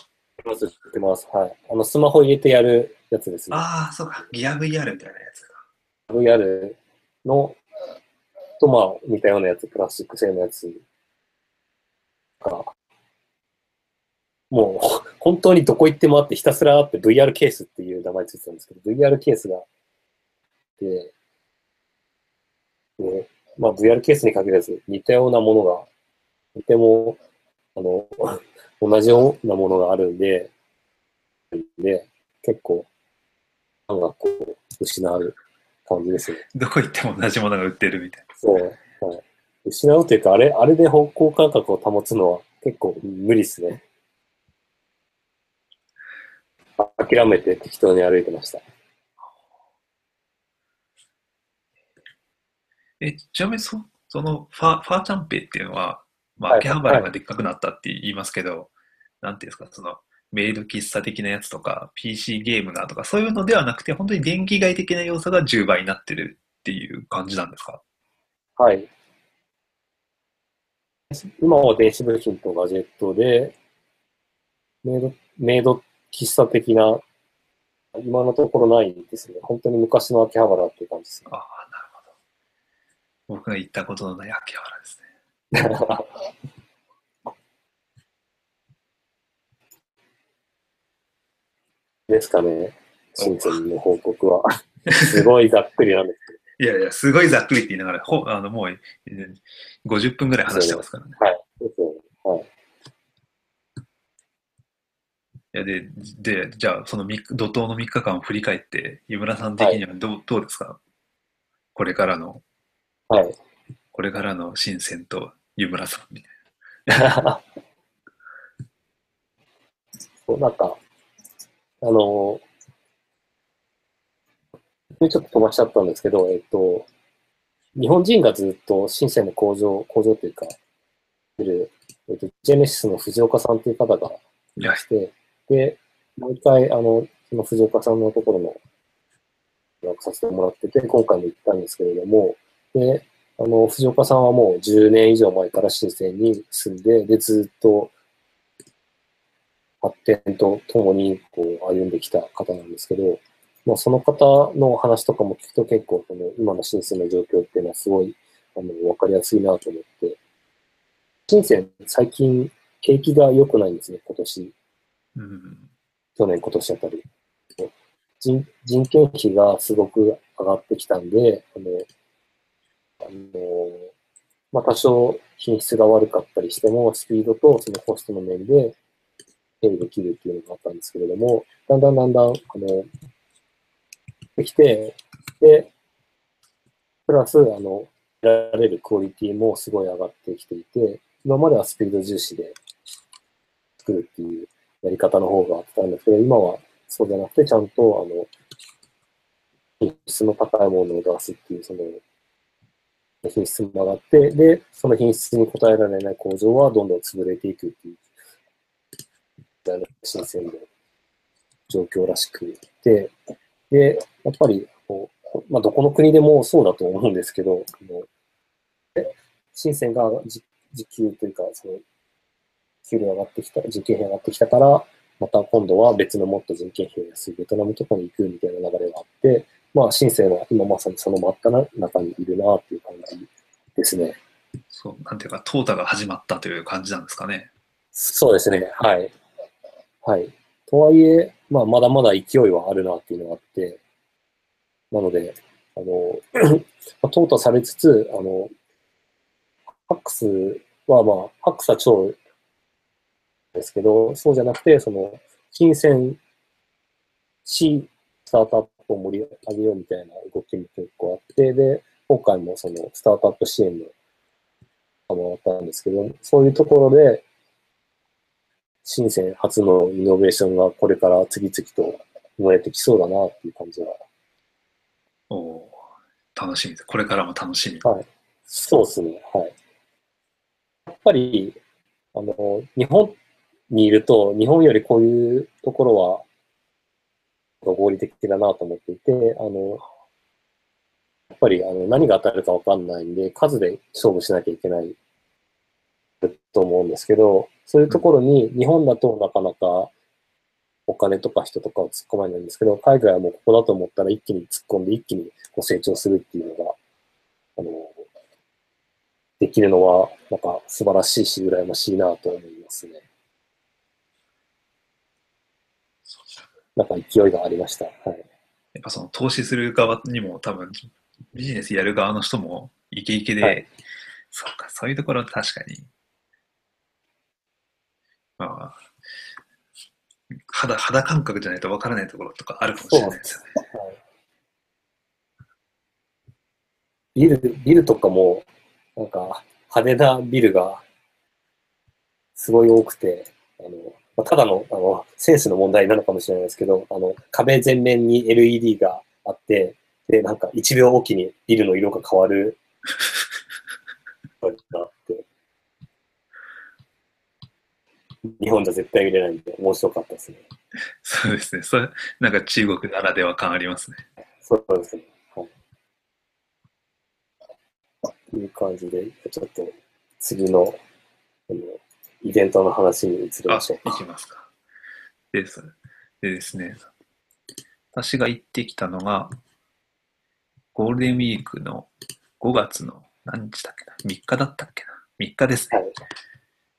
売ってます。はい。あの、スマホ入れてやるやつですね。ああ、そうか。ギア VR みたいなやつか。VR の、とまあ似たようなやつ、プラスチック製のやつが、もう本当にどこ行ってもあってひたすらあって VR ケースっていう名前ついてたんですけど、VR ケースがあって、で、まあ VR ケースに限らず似たようなものが、とても、あの、同じようなものがあるんで、で、結構、感がこう、失う感じですね。どこ行っても同じものが売ってるみたいそう。はい、失うというか、あれ、あれで方向感覚を保つのは結構無理ですね。あ諦めて適当に歩いてました。な。え、ちなみにそ、そのファ、ファーチャンペイっていうのは、まあ、はい秋葉原がでっかくなったって言いますけど、なんていうんですか、その、メイド喫茶的なやつとか、PC ゲームがとか、そういうのではなくて、本当に電気街的な要素が10倍になってるっていう感じなんですか？はい。今は電子部品とガジェットで、メイド、メイド喫茶的な、今のところないですね。本当に昔の秋葉原っていう感じですね。ああ、なるほど。僕が行ったことのない秋葉原ですね。ですかね。新鮮の報告は。すごいざっくりなんですけど。いやいや、すごいざっくりって言いながら、ほあのもうえー50分ぐらい話してますからね。はい。はい。いやで、で、じゃあ、その怒涛の3日間を振り返って、湯村さん的にはどう,、どうですか？これからの、はい。これからの新鮮と湯村さんみたい そう、なんか、あの、ちょっと飛ばしちゃったんですけど、えっと、日本人がずっと深センの工場、工場というか、いる、えっと、ジェネシスの藤岡さんという方がいまして、で、もう一回、あの、その藤岡さんのところの、なんかさせてもらってて、今回も行ったんですけれども、で、あの、藤岡さんはもう10年以上前から深センに住んで、で、ずっと発展とともにこう歩んできた方なんですけど、まあ、その方の話とかも聞くと結構その今の深センの状況っていうのはすごいあの分かりやすいなと思って、深セン最近景気が良くないんですね、今年。な。うん。去年、今年あたり。人人件費がすごく上がってきたんで、あの、あのまあ多少品質が悪かったりしても、スピードとそのコストの面で手入できるっていうのがあったんですけれども、だんだんだんだん、あの、できて、で、プラス、あの、得られるクオリティもすごい上がってきていて、今まではスピード重視で作るっていうやり方の方があったんですけど、今はそうじゃなくて、ちゃんと、あの、品質の高いものを出すっていう、その、品質も上がって、で、その品質に応えられない工場はどんどん潰れていくっていう、新鮮な状況らしくて、で、やっぱりこう、まあ、どこの国でもそうだと思うんですけど、新鮮が時給というか、その、給料上がってきた、人件費上がってきたから、また今度は別のもっと人件費が安いベトナムとかに行くみたいな流れがあって、まあ、深センは今まさにその真っ只中にいるなっていう感じですね。そう、なんていうか、淘汰が始まったという感じなんですかね。そうですね、はい。はい。とはいえ、まあ、まだまだ勢いはあるなっていうのがあって、なので、あの、淘汰されつつ、あの、ハックスはまあ、ハックスは超ですけど、そうじゃなくて、その、金銭し、スタートアップを盛り上げようみたいな動きも結構あって、で、今回もその、スタートアップ支援のもらったんですけど、そういうところで、深セン初のイノベーションがこれから次々と生まれてきそうだなっていう感じは。お楽しみです。これからも楽しみ。はい。そうですね。はい。やっぱり、あの、日本にいると、日本よりこういうところは、合理的だなと思っていて、あの、やっぱりあの何が当たるかわかんないんで、数で勝負しなきゃいけないと思うんですけど、そういうところに日本だとなかなかお金とか人とかを突っ込まないんですけど、海外はもうここだと思ったら一気に突っ込んで一気にこう成長するっていうのが、あの、できるのは、なんか素晴らしいし、羨ましいなと思いますね。なんか勢いがありました。はい。やっぱその投資する側にも多分ビジネスやる側の人もイケイケで、はい、そうか、そういうところ確かに、まあ、肌肌感覚じゃないと分からないところとかあるかもしれないですよね。はい、ビル、ビルとかも、なんか派手なビルがすごい多くて、あの、まあ、ただのあのセンスの問題なのかもしれないですけど、あの壁全面に LED があって、で、なんか1秒おきにビルの色が変わる日本じゃ絶対見れないんで、面白かったですね。そうですね。それ、なんか中国ならでは感ありますね。そうですね。はい。という感じで、ちょっと次の、あのイベントの話に移りましょうか。いきますか。ででですね、私が行ってきたのが、ゴールデンウィークの5月の何日だっけな ?3 日だったっけな ?3 日ですね。はい、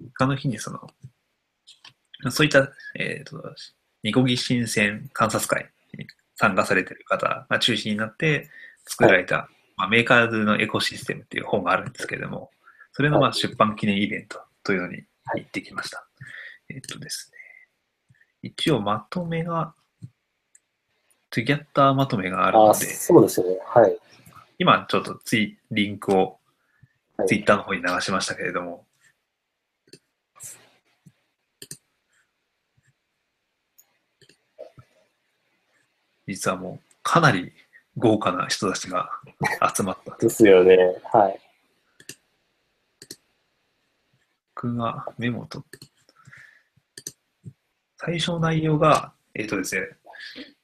3日の日にその、そういった、えっ、ー、と、ニコギ新鮮観察会に参加されている方が中心になって作られた、はい、まあ、メーカーズのエコシステムっていう本があるんですけれども、それのまあ出版記念イベントというのに行ってきました。えっとですね。一応まとめが、トゥギャッターまとめがあるので、そうですね。はい。今ちょっとついリンクをツイッターの方に流しましたけれども、実はもうかなり豪華な人たちが集まった。ですよね。はい。僕がメモと、最初の内容が、えっ、ー、とですね、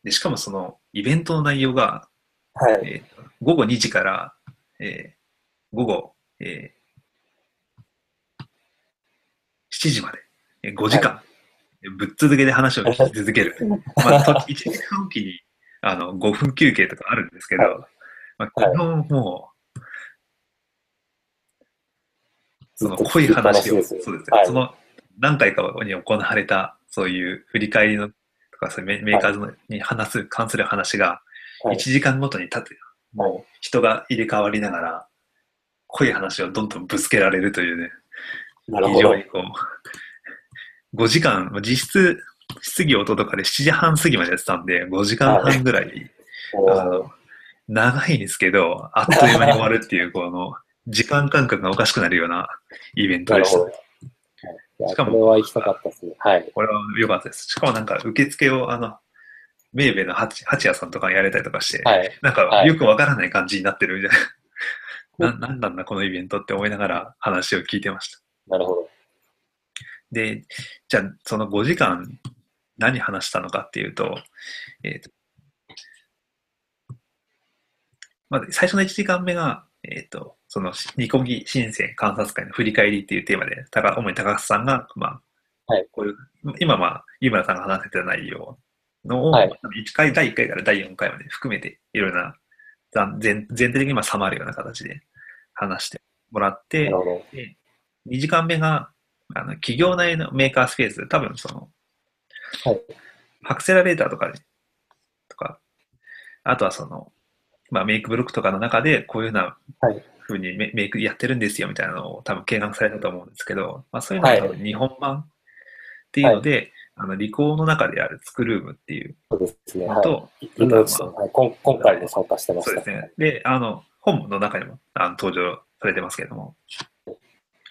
でしかもそのイベントの内容が、はい、えー、午後2時から、えー、午後、えー、7時まで、えー、5時間、はい、ぶっ続けで話を聞き続ける。まあ、1時間おきにあの5分休憩とかあるんですけど、はい、まあ、基本もう、その濃い話を、そうですね、はい、その何回かに行われた、そういう振り返りの、とか、そういうメーカーズに話す、関する話が、1時間ごとに立って、もう人が入れ替わりながら、濃い話をどんどんぶつけられるというね、なるほど。非常。にこう、5時間、まあ実質、質疑応答とかで7時半過ぎまでやってたんで、5時間半ぐらい、おーあの、長いんですけど、あっという間に終わるっていう、この、時間感覚がおかしくなるようなイベントでした。はいしかもこれは行きたかったですね。はい。これは良かったです。しかもなんか受付を、あの、メーベの八八谷さんとかやれたりとかして、はい。なんかはいよくわからない感じになってるみたいな。な、なんなんだこのイベントって思いながら話を聞いてました。なるほど。で、じゃあその5時間何話したのかっていうと、えっ、と、まず最初の1時間目が、えっ、と、その、ニコギ申請観察会の振り返りっていうテーマで、高主に高須さんが、まあ、はい。こういう、今まあ、井村さんが話せてた内容のを、はい。1回、第1回から第4回まで含めて、いろいろな、ざ全全体的にまあ収まるような形で話してもらってなる、ほど。で、2時間目が、あの、企業内のメーカースペース、多分その、はい。アクセラレーターとかで、とか、あとはその、まあ、メイクブロックとかの中で、こういうようなはい風にメメイクやってるんですよ、みたいなのを多分見学されたと思うんですけど、まあ、そういうのは多分日本版っていうので、あの、理工の中であるスクルームっていうそうですね。はい。今内さん、はい、こん今回も参加してました。そうですね。で、あの、本の中にもあの登場されてますけれども、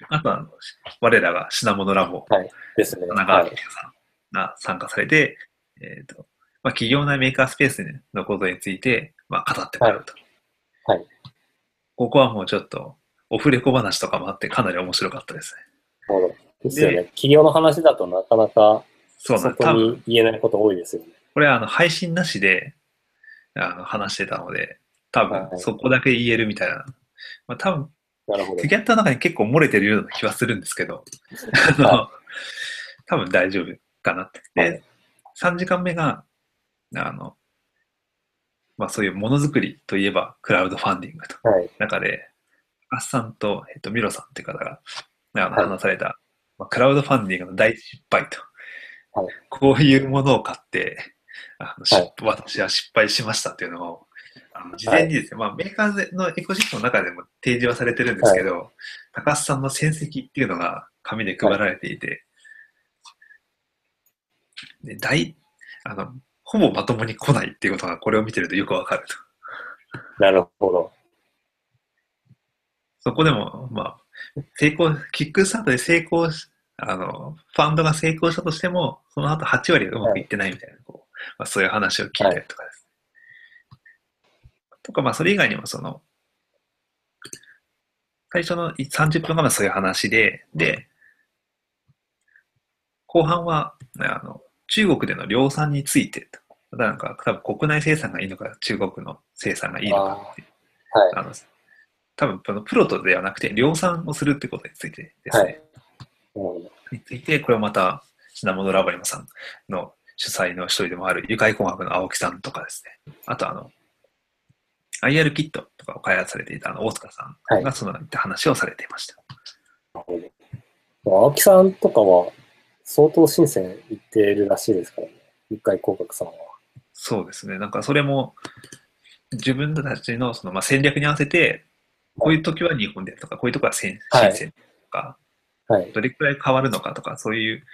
あとは、あの我らが品物ラボ、ですね。田中明はい。さんが参加されて、えっ、と、まあ、企業内メーカースペースのことについて、まあ、語ってもらうと。はいはいここはもうちょっと、オフレコ話とかもあって、かなり面白かったですね。なる。ですよね。企業の話だとなかなかそうなんです。外多分、に言えないこと多いですよね。これはあの配信なしであの話してたので、多はい分そこだけ言えるみたいな。まあ、多分、なるほどツ。ギャッターの中に結構漏れてるような気はするんですけど、あの、多分大丈夫かなって。で、はい3時間目が、あの、まあそういうものづくりといえばクラウドファンディングと。はい。中で、アッさんと、えっと、ミロさんっていう方が、話された、まあ、クラウドファンディングの大失敗と。はいこういうものを買って、あのしはい私は失敗しましたっていうのを、あの事前にですね、まあメーカーズのエコシステムの中でも提示はされてるんですけど、高須さんの戦績っていうのが紙で配られていて、で大あの、ほぼまともに来ないっていうことがこれを見てるとよくわかると。なるほど。そこでも、まあ、成功、キックスタートで成功し、あの、ファンドが成功したとしても、その後8割がうまくいってないみたいな、こう、まあ、そういう話を聞いたりとかです。とか、まあ、それ以外にも、その、最初の30分がまあそういう話で、で、後半は、あの、中国での量産についてと、なんか、多分国内生産がいいのか、中国の生産がいいのかっていうはい。あの、多分そのプロとではなくて量産をするってことについてですね、はい。について、これはまた品物ラボリマさんの主催の一人でもある愉快工学の青木さんとかですね、あとあの、IR キットとかを開発されていたあの大塚さんがその話をされていました。なるほど。青木さんとかは相当深セン行ってるらしいですからね。一回広角さんは。そうですね。なんかそれも自分たちのそのまあ戦略に合わせて、こういう時は日本でとか、こういうとこは新はい鮮とか、はい。どれくらい変わるのかとか、そういう、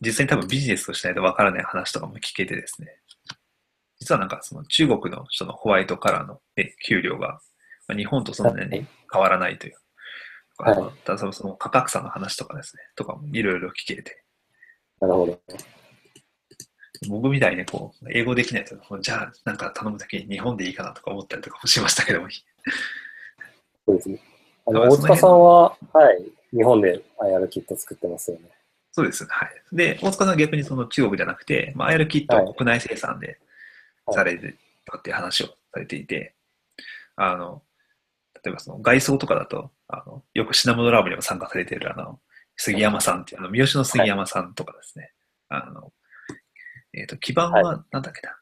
実際に多分ビジネスとしないとわからない話とかも聞けてですね。実はなんかその中国の人のホワイトカラーのね給料がまあ日本とそんなに変わらないという。はいただその価格差の話とかですね、とかもいろいろ聞けて、なるほど。僕みたいにこう、英語できないと、じゃあなんか頼むときに日本でいいかなとか思ったりとかもしましたけども、そうですね。あの、大塚さんは、はい。日本で IR キット作ってますよね。そうですね。はい。で、大塚さんは逆にその中国じゃなくて、まあ、IR キットを国内生産ではいされてたっていう話をされていて、あの、例えばその外装とかだと、あの、よく品物ラボにも参加されているあの、杉山さんっていう、あの、三好の杉山さんとかですね、あの、えっ、と、基盤はなんだっけな、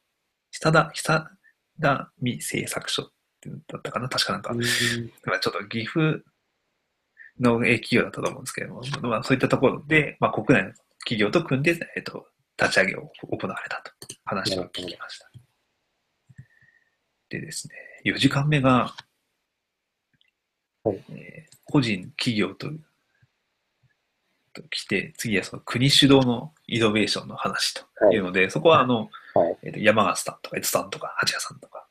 久田、久田美製作所ってだったかな確かなんか、まあちょっと岐阜の企業だったと思うんですけれども、まあ、そういったところで、まあ、国内の企業と組んで、えっと、立ち上げを行われたと。話を聞きました。でですね、4時間目が、はい。えー個人、企業と、と来て、次はその国主導のイノベーションの話というので、そこはあの、はい。えーと山形さんとか、江戸さんとか、八谷さんとか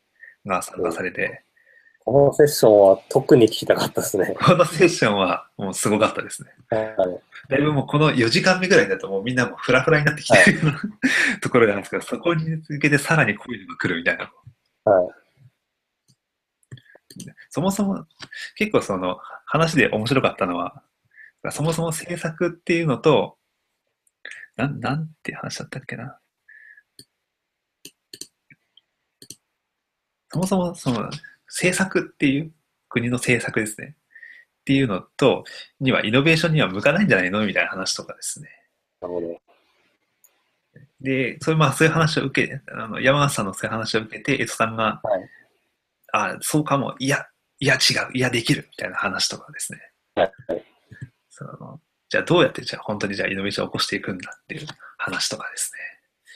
が参加されて、このセッションは特に聞きたかったですね。このセッションはもうすごかったですね。はい。だいぶもうこの4時間目ぐらいだともうみんなもうフラフラになってきてるようなところなんですけど、そこに向けてさらにこういうのが来るみたいな。はい。そもそも結構その話で面白かったのは、そもそも制作っていうのと、なん、なんて話だったっけな。そもそもその政策っていう国の政策ですね。っていうのと、にはイノベーションには向かないんじゃないの？みたいな話とかですね。なるほど。で、そういう、まあ、そういう話を受け、あの、山形さんのそういう話を受けて、江戸さんが、はいあ、そうかも、いや、いや、違う、いや、できる、みたいな話とかですね。はい。はい。その、じゃあどうやって、じゃあ本当にじゃあイノベーションを起こしていくんだっていう話とかです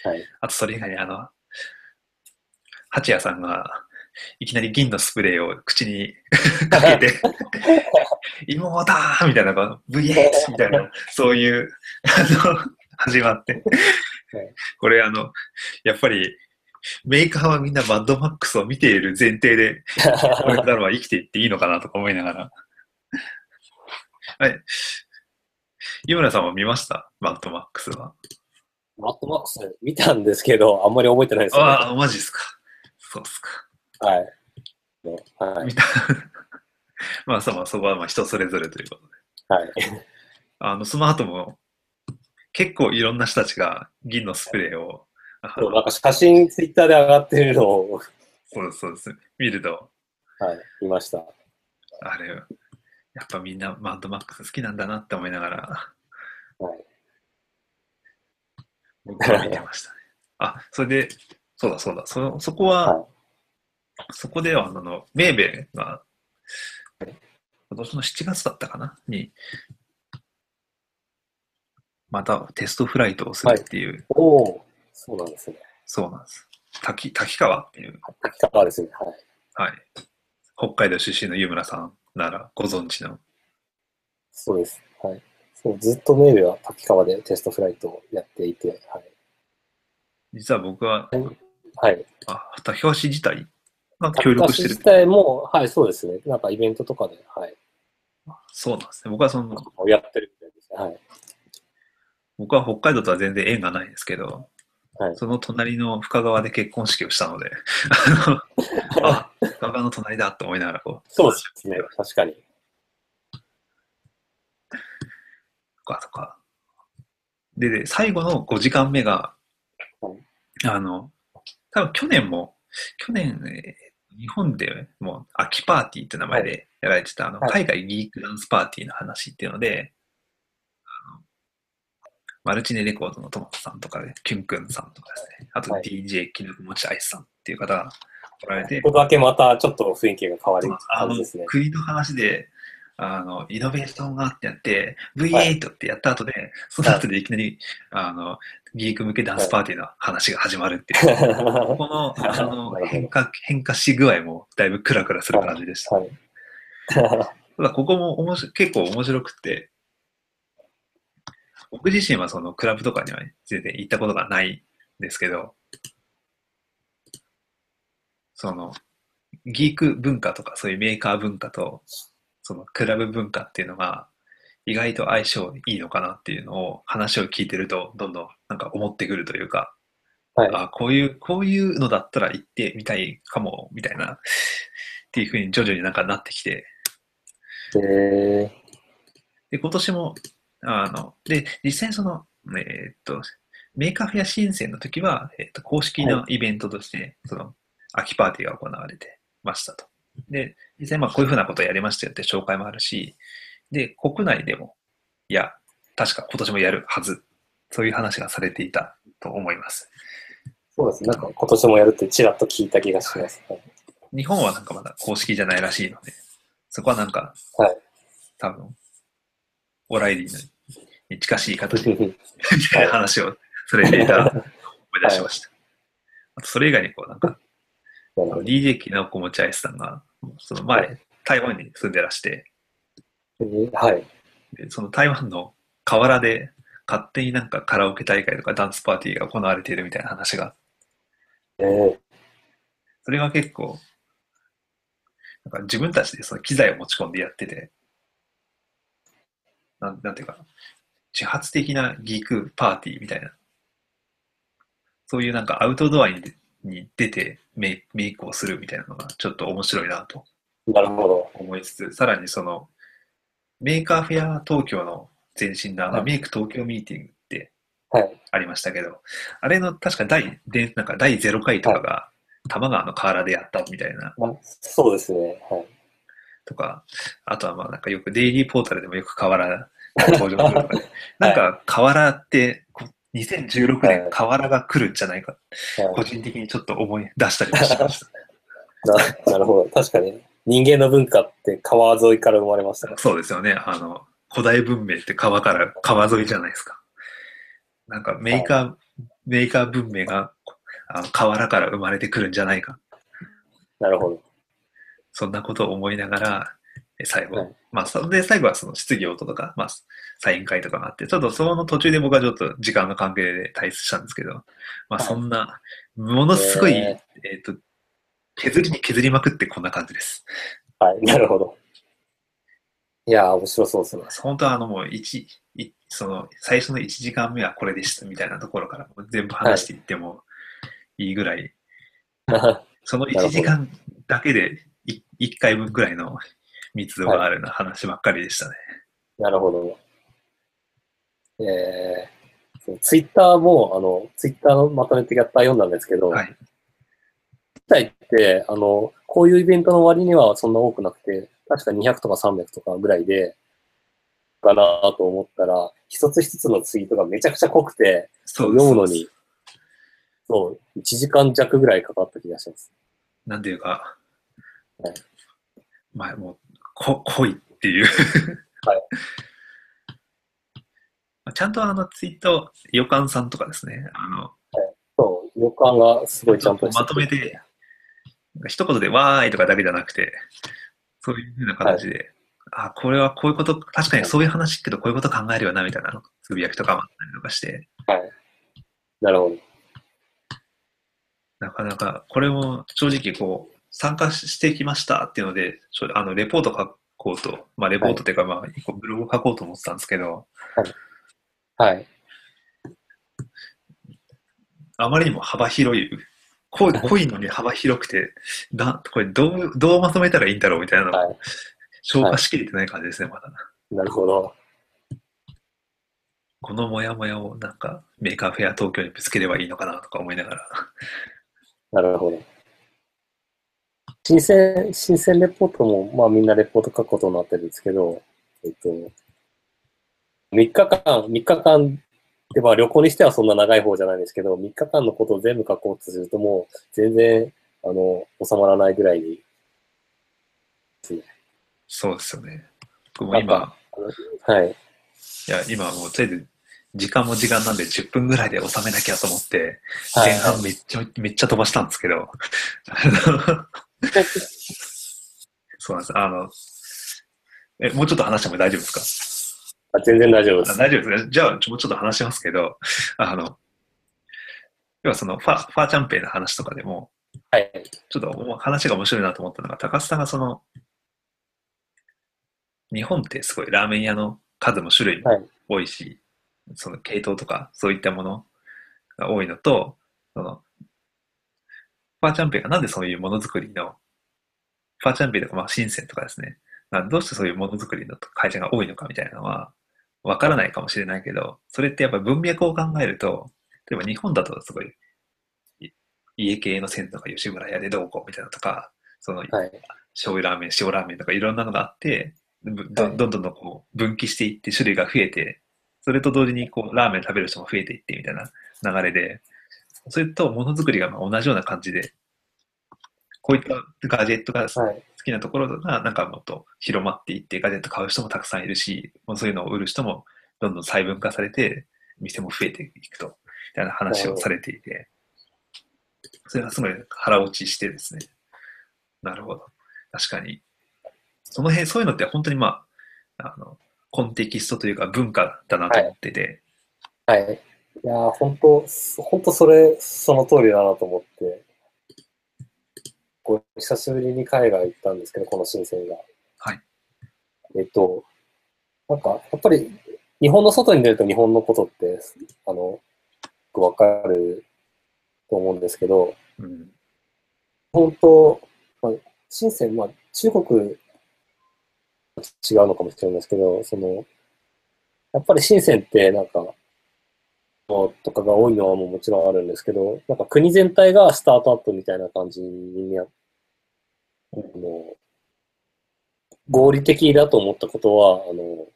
ね。はい。あと、それ以外に、あの、八谷さんが、いきなり銀のスプレーを口に かけて、妹ーみたいな、この VX みたいな、そういう、あの、始まって。これ、あの、やっぱり、メーカーはみんなマッドマックスを見ている前提で、これからは生きていっていいのかなとか思いながら。はい。井村さんは見ました？マッドマックスは。マットマックス見たんですけど、あんまり覚えてないですよ、ね。ああ、マジっすか。そうっすか。はい。ねはい。見た。まあ、そう、まあ、そこはまあ人それぞれということで。はい。あの、その後も、結構いろんな人たちが銀のスプレーを、あそうなんか写真ツイッターで上がってるのを、そうです、そうです。見ると、はい、見ました。あれ、やっぱみんなマッドマックス好きなんだなって思いながら、はい。僕は見てましたね。あ、それで、そうだそうだ、そそこは、はいそこでは、あの、メーベが、今年の7月だったかな？に、またテストフライトをするっていう、おお、そうなんですね。そうなんです。滝、滝川っていう、滝川ですね。はい。はい。北海道出身の湯村さんならご存知の。そうです。はい。そうずっとメールは滝川でテストフライトをやっていて、はい。実は僕は、はい。あ、滝川市自体が協力してる市自。体も、はい、そうですね。なんかイベントとかで、はい。そうなんですね。僕はその、やってるみたいですね。はい。僕は北海道とは全然縁がないんですけど、はいその隣の深川で結婚式をしたので、あ深川の隣だと思いながらこう、そうですね。確かに。とかとか。で、で最後の5時間目がはい、あの、多分去年も、去年、えー日本でもう秋パーティーって名前でやられてた、あの、はい海外ギークダンスパーティーの話っていうので、マルチネレコードのトマトさんとかで、キュンくんさんとかですね、あとはい。DJ キノコ持ちアイスさんっていう方が来られて、ここだけまたちょっと雰囲気が変わるあの感じですね。国の話で、あの、イノベーションがってやって、V8 ってやった後で、その後でいきなり、あの、ギーク向けダンスパーティーの話が始まるっていう、こ この、あの変化、変化し具合もだいぶクラクラする感じでした。はい。ただ、ここも面白結構面白くて、僕自身はそのクラブとかには全然行ったことがないんですけど、その、ギーク文化とかそういうメーカー文化と、そのクラブ文化っていうのが、意外と相性いいのかなっていうのを話を聞いてると、どんどんなんか思ってくるというか、はい。あこういう、こういうのだったら行ってみたいかも、みたいな、っていうふうに徐々になんかなってきて、えで、今年も、あの、で、実際にその、えーっと、メーカーフェア深センの時は、えーっと、公式のイベントとして、その、秋パーティーが行われてましたと。で、実際まあこういうふうなことをやりましたよって紹介もあるし、で、国内でも、いや、確か今年もやるはず。そういう話がされていたと思います。そうですね。なんか今年もやるってちらっと聞いた気がします。はい日本はなんかまだ公式じゃないらしいので、そこはなんか、はい多分、オライリーに近しい形で はいみたいな話をされていたら思い出しました。あとそれ以外にこうなんか、DJ キナコモチアイスさんが、その前、台湾に住んでらして、えーはい。でその台湾の河原で勝手になんかカラオケ大会とかダンスパーティーが行われているみたいな話が、えーそれが結構、なんか自分たちでその機材を持ち込んでやってて、なんなんていうか、自発的なギークパーティーみたいな、そういうなんかアウトドアにに出てメイメイクをするみたいなのがちょっと面白いなとなるほど。思いつつ、さらにその、メーカーフェア東京の前身のあのはいメイク東京ミーティングってはい。ありましたけど、あれの確か第、でなんか第0回とかが、多摩川の河原でやったみたいな、まあ、そうですね。はい。とか、あとはまあなんかよくデイリーポータルでもよく河原登場するとかで、なんか河原って、こう2016はい年河原が来るんじゃないか、は個人的にちょっと思い出したりもしました。い、ななるほど。確かに、人間の文化って川沿いから生まれましたね。そうですよね。あの、古代文明って川から、川沿いじゃないですか。なんかメーカー、メーカー文明があの河原から生まれてくるんじゃないか。なるほど。そんなことを思いながら、え最後、はいまあ、それで最後はその質疑応答とか、まあ、サイン会とかがあって、ちょっとその途中で僕はちょっと時間の関係で退出したんですけど、まあ、はいそんな、ものすごい、へえっ、と、削りに削りまくってこんな感じです。はい。なるほど。いやー、面白そうですね。本当はあのもう一、いその最初の1時間目はこれでしたみたいなところから全部話していってもいいぐらい、その1時間だけで1回分ぐらいの密度があるような話ばっかりでしたね。なるほど。えー、ツイッターも、あの、ツイッターのまとめてやった読んだんですけど、はい。自体って、あの、こういうイベントの割にはそんな多くなくて、確か200とか300とかぐらいで、かなと思ったら、一つ一つのツイートがめちゃくちゃ濃くて、そう読むのに、そう、1時間弱ぐらいかかった気がします。なんていうか、はいまあもう、こ濃いっていう。はい。ま あちゃんとあのツイート、予感さんとかですね、あの、そう、予感がすごいちゃんとまとめて、一言でわーいとかだけじゃなくて、そういうふうな形で、あ、これはこういうこと、確かにそういう話聞くとこういうこと考えるよな、みたいなのつぶやきとかもあったりとかして、なるほど。なかなか、これも正直こう、参加してきましたっていうので、あの、レポート書こうと、まあ、レポートっていうか、まあ、一個ブログ書こうと思ってたんですけど、はい。あまりにも幅広い、濃いのに幅広くて、な、これどう、どうまとめたらいいんだろうみたいなのをはい。消化しきれてない感じですね、まだ。なるほど。このモヤモヤをなんかメーカーフェア東京にぶつければいいのかなとか思いながら。なるほど。新鮮、新鮮レポートも、まあみんなレポート書くことになってるんですけど、えっと、3日間、3日間で、まあ旅行にしてはそんな長い方じゃないんですけど、3日間のことを全部書こうとするともう全然、あの、収まらないぐらいに、そうですよね。僕も今はい。いや、今もうとりあえず時間も時間なんで10分ぐらいで収めなきゃと思って、はい前半めっちゃ、めっちゃ飛ばしたんですけど、そうなんです。あの、え、もうちょっと話しても大丈夫ですか？あ全然大丈夫です。あ大丈夫ですね。じゃあ、もうちょっと話しますけど、あの、要はそのファ、ファーチャンペイの話とかでも、はい。ちょっと話が面白いなと思ったのが、高須さんがその、日本ってすごいラーメン屋の数も種類もはい多いし、その系統とかそういったものが多いのと、その、ファーチャンペイがなんでそういうものづくりの、ファーチャンペイとかまあ深センとかですね、まあどうしてそういうものづくりの会社が多いのかみたいなのは、わからないかもしれないけど、それってやっぱ文脈を考えると、例えば日本だとすごい、い家系の鮮度が吉村屋でどうこうみたいなのとか、そのはい。醤油ラーメン、塩ラーメンとかいろんなのがあって、ぶどはい。どんどんどんこう分岐していって種類が増えて、それと同時にこうラーメン食べる人も増えていってみたいな流れで、それとものづくりがまあ同じような感じで、こういったガジェットが好はい。きなところがなんかもっと広まっていって、ガジェット買う人もたくさんいるし、もうそういうのを売る人もどんどん細分化されて、店も増えていくと、みたいな話をされていて、それがすごい腹落ちしてですね。なるほど。確かに、その辺、そういうのって本当にまあ、あの、コンテキストというか文化だなと思ってて。はい。いやー、本当本当それ、その通りだなと思って、こう久しぶりに海外行ったんですけど、この新鮮が。はい。えっと、なんか、やっぱり、日本の外に出ると日本のことって、あの、よくわかると思うんですけど、うん。本当、まあ、深セン、まあ、中国、違うのかもしれないですけど、その、やっぱり深センってなんか、とかが多いのはももちろんあるんですけど、なんか国全体がスタートアップみたいな感じにあの、合理的だと思ったことは、あの、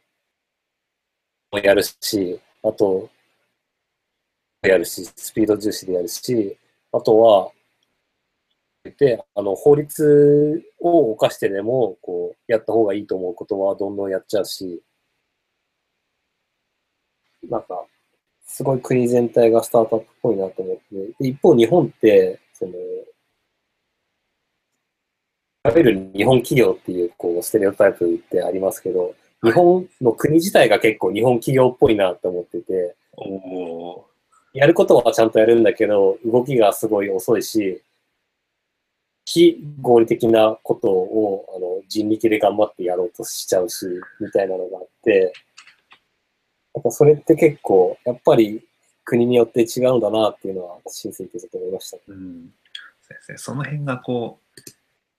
やるし、あと、やるし、スピード重視でやるし、あとは、で、あの、法律を犯してでも、こう、やった方がいいと思うことはどんどんやっちゃうし、なんか、すごい国全体がスタートアップっぽいなと思って、で一方日本って、その、いわゆる日本企業っていう、こう、ステレオタイプってありますけど、日本の国自体が結構日本企業っぽいなと思ってて、やることはちゃんとやるんだけど、動きがすごい遅いし、非合理的なことをあの人力で頑張ってやろうとしちゃうし、みたいなのがあって、なんかそれって結構、やっぱり国によって違うんだなっていうのは、申請ってっと思いましたね。ー。うん。そうですね。その辺がこ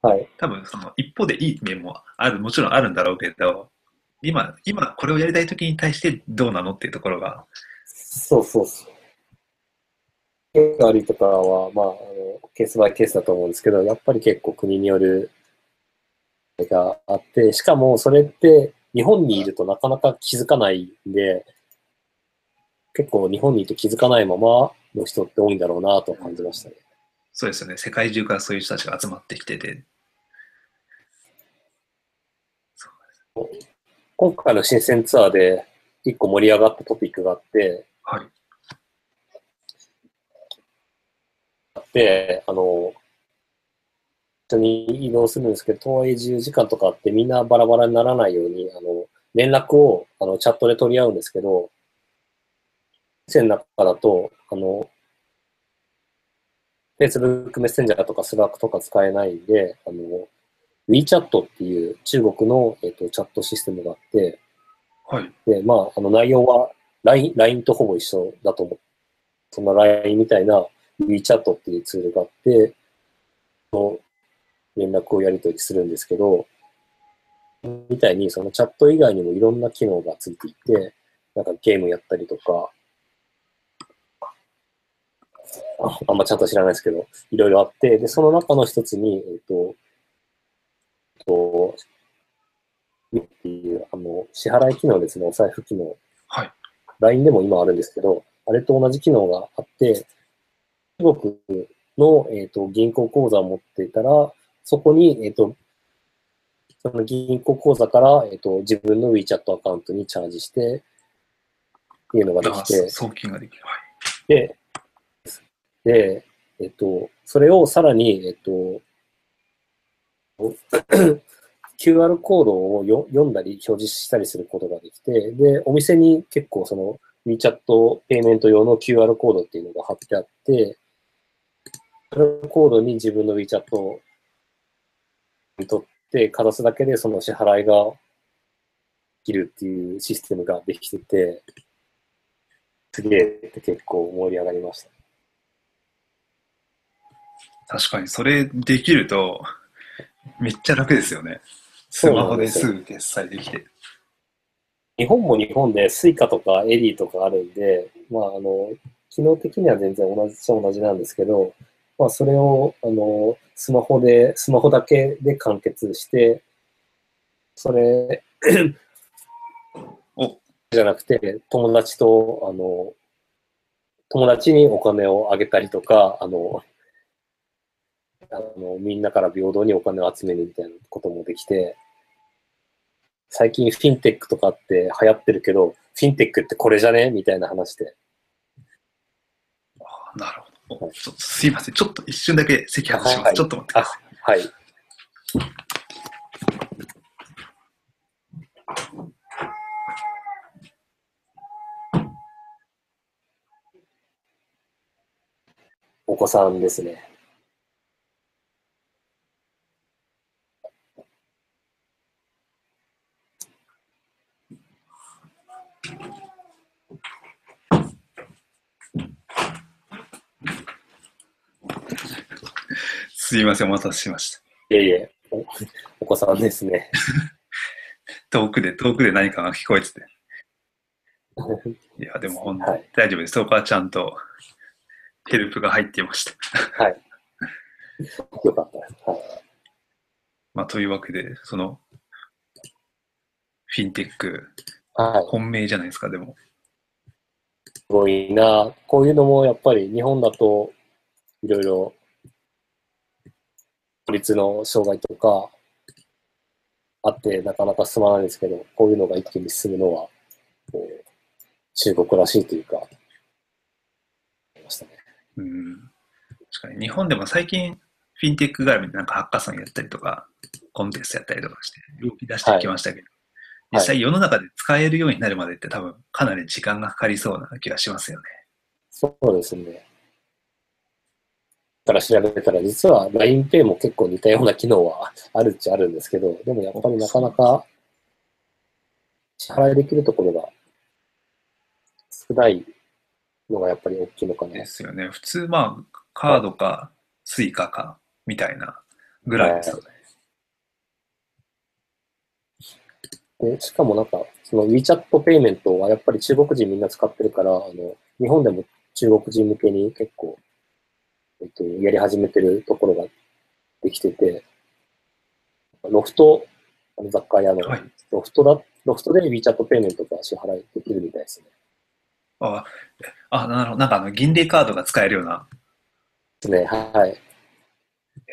う、はい。多分その一方でいい面もある、もちろんあるんだろうけど、今、今これをやりたい時に対してどうなのっていうところが、そうそうそう。ケース悪いとかは、まあ、あの、ケースバイケースだと思うんですけど、やっぱり結構国による、があって、しかもそれって日本にいるとなかなか気づかないんで、結構日本にいて気づかないままの人って多いんだろうなと感じましたね。そうですよね。世界中からそういう人たちが集まってきてて、今回の新鮮ツアーで一個盛り上がったトピックがあって、はい。で、あの、一緒に移動するんですけど、とはいえ自由時間とかあってみんなバラバラにならないように、あの、連絡をあのチャットで取り合うんですけど、店の中だと、あの、Facebook メッセンジャーとか Slack とか使えないんで、あの、WeChat っていう中国の、えっとチャットシステムがあって、はい。で、まあ、あの内容は LINE, LINE とほぼ一緒だと思う。その LINE みたいな WeChat っていうツールがあって、連絡をやり取りするんですけど、みたいにそのチャット以外にもいろんな機能がついていて、なんかゲームやったりとか、ああんまちゃんと知らないですけど、いろいろあって、で、その中の一つに、えっと、えっと、っていう、あの、支払い機能ですね、お財布機能。はい。LINE でも今あるんですけど、あれと同じ機能があって、中国の、えっと銀行口座を持っていたら、そこに、えっとその銀行口座から、えっと自分の WeChat アカウントにチャージして、っていうのがであきて、送金ができる。はい。で、で、えっと、それをさらに、えっと、QR コードをよ読んだり表示したりすることができて、で、お店に結構その WeChat ペイメント用の QR コードっていうのが貼ってあって、QR コードに自分の WeChat を取ってかざすだけでその支払いができるっていうシステムができてて、すげえって結構盛り上がりました。確かに、それできると、めっちゃ楽ですよね。スマホですすぐ決済できて。日本も日本でスイカとかエリーとかあるんで、まあ、あの、機能的には全然同じっちゃ同じなんですけど、まあ、それを、あの、スマホで、スマホだけで完結して、それお、じゃなくて、友達と、あの、友達にお金をあげたりとか、あの、あのみんなから平等にお金を集めるみたいなこともできて、最近フィンテックとかって流行ってるけど、フィンテックってこれじゃね？みたいな話で。あなるほど。すいません、ちょっと一瞬だけ席外します。はい、ちょっと待ってください。はい。お子さんですね。すいません、お待たせしました。いえいえ、おお子さんですね。遠くで、遠くで何かが聞こえてて。いや、でも本当にはい大丈夫です。そこはちゃんとヘルプが入っていました。はい。よかったです。はい。まあ、というわけで、その、フィンテック、はい。本命じゃないですか、でも。すごいな。こういうのもやっぱり日本だといろいろ法律の障害とかあってなかなか進まないんですけど、こういうのが一気に進むのはこう中国らしいというか、ましたね。うん。確かに、日本でも最近、フィンテック絡みでなんかハッカソンやったりとか、コンテストやったりとかして、動き出してきましたけど、はい実際世の中で使えるようになるまでって多分かなり時間がかかりそうな気がしますよね。そうですね。から調べたら、実は LINEPay も結構似たような機能はあるっちゃあるんですけど、でもやっぱりなかなか支払いできるところが少ないのがやっぱり大きいのかな。ですよね。普通、まあ、カードか、スイカか、みたいなぐらいですよね。でしかもなんか、その WeChat ペイメントはやっぱり中国人みんな使ってるから、あの、日本でも中国人向けに結構、えっと、やり始めてるところができてて、ロフト、あの雑貨屋の、はいロフトだ、ロフトで WeChat ペイメントが支払いできるみたいですね。あ、あなるほど。なんかあの、銀霊カードが使えるような。ですね、はい。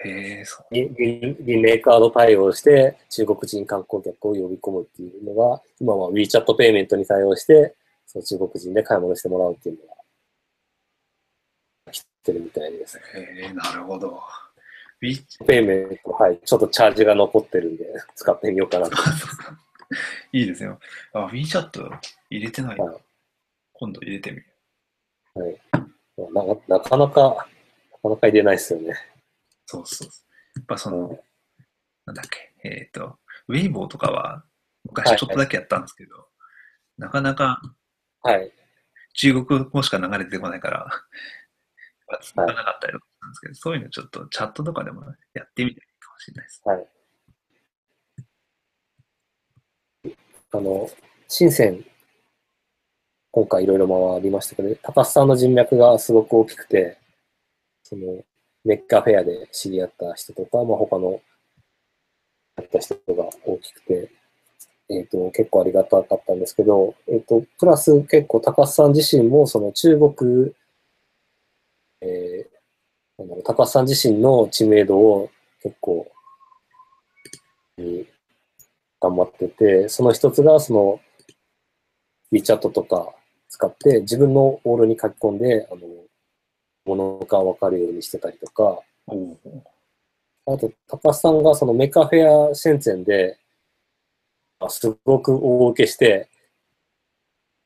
へえ、そう。銀銀銀メーカード対応して中国人観光客を呼び込むっていうのが、今は WeChat ペイメントに対応して、その中国人で買い物してもらうっていうのが、来てるみたいですね。へえ、なるほど。ウィペイメント、はい、ちょっとチャージが残ってるんで、使ってみようかなと。いいですよ。あ、WeChat 入れてないなはい今度入れてみる。はい、ななかなか、なかなか入れないですよね。そうそうそう。やっぱその、なんだっけ、えっ、と、ウェイボーとかは昔ちょっとだけやったんですけど、なかなかはい。中国語しか流れてこないから、なかったりとかしたんですけど、そういうのちょっとチャットとかでもやってみてもいいかもしれないです。はい。あの、深セン、今回いろいろ回りましたけど、高須さんの人脈がすごく大きくて、その、メッカフェアで知り合った人とか、まあ、他の、あった人が大きくて、えっ、と、結構ありがたかったんですけど、えっ、と、プラス結構高須さん自身も、その中国、えー、なんだろう、高須さん自身の知名度を結構、に頑張ってて、その一つが、その、WeChat とか使って、自分のオールに書き込んで、あの、ものがわかるようにしてたりとか、あと、高須さんがそのメカフェア深センで、すごく大受けして、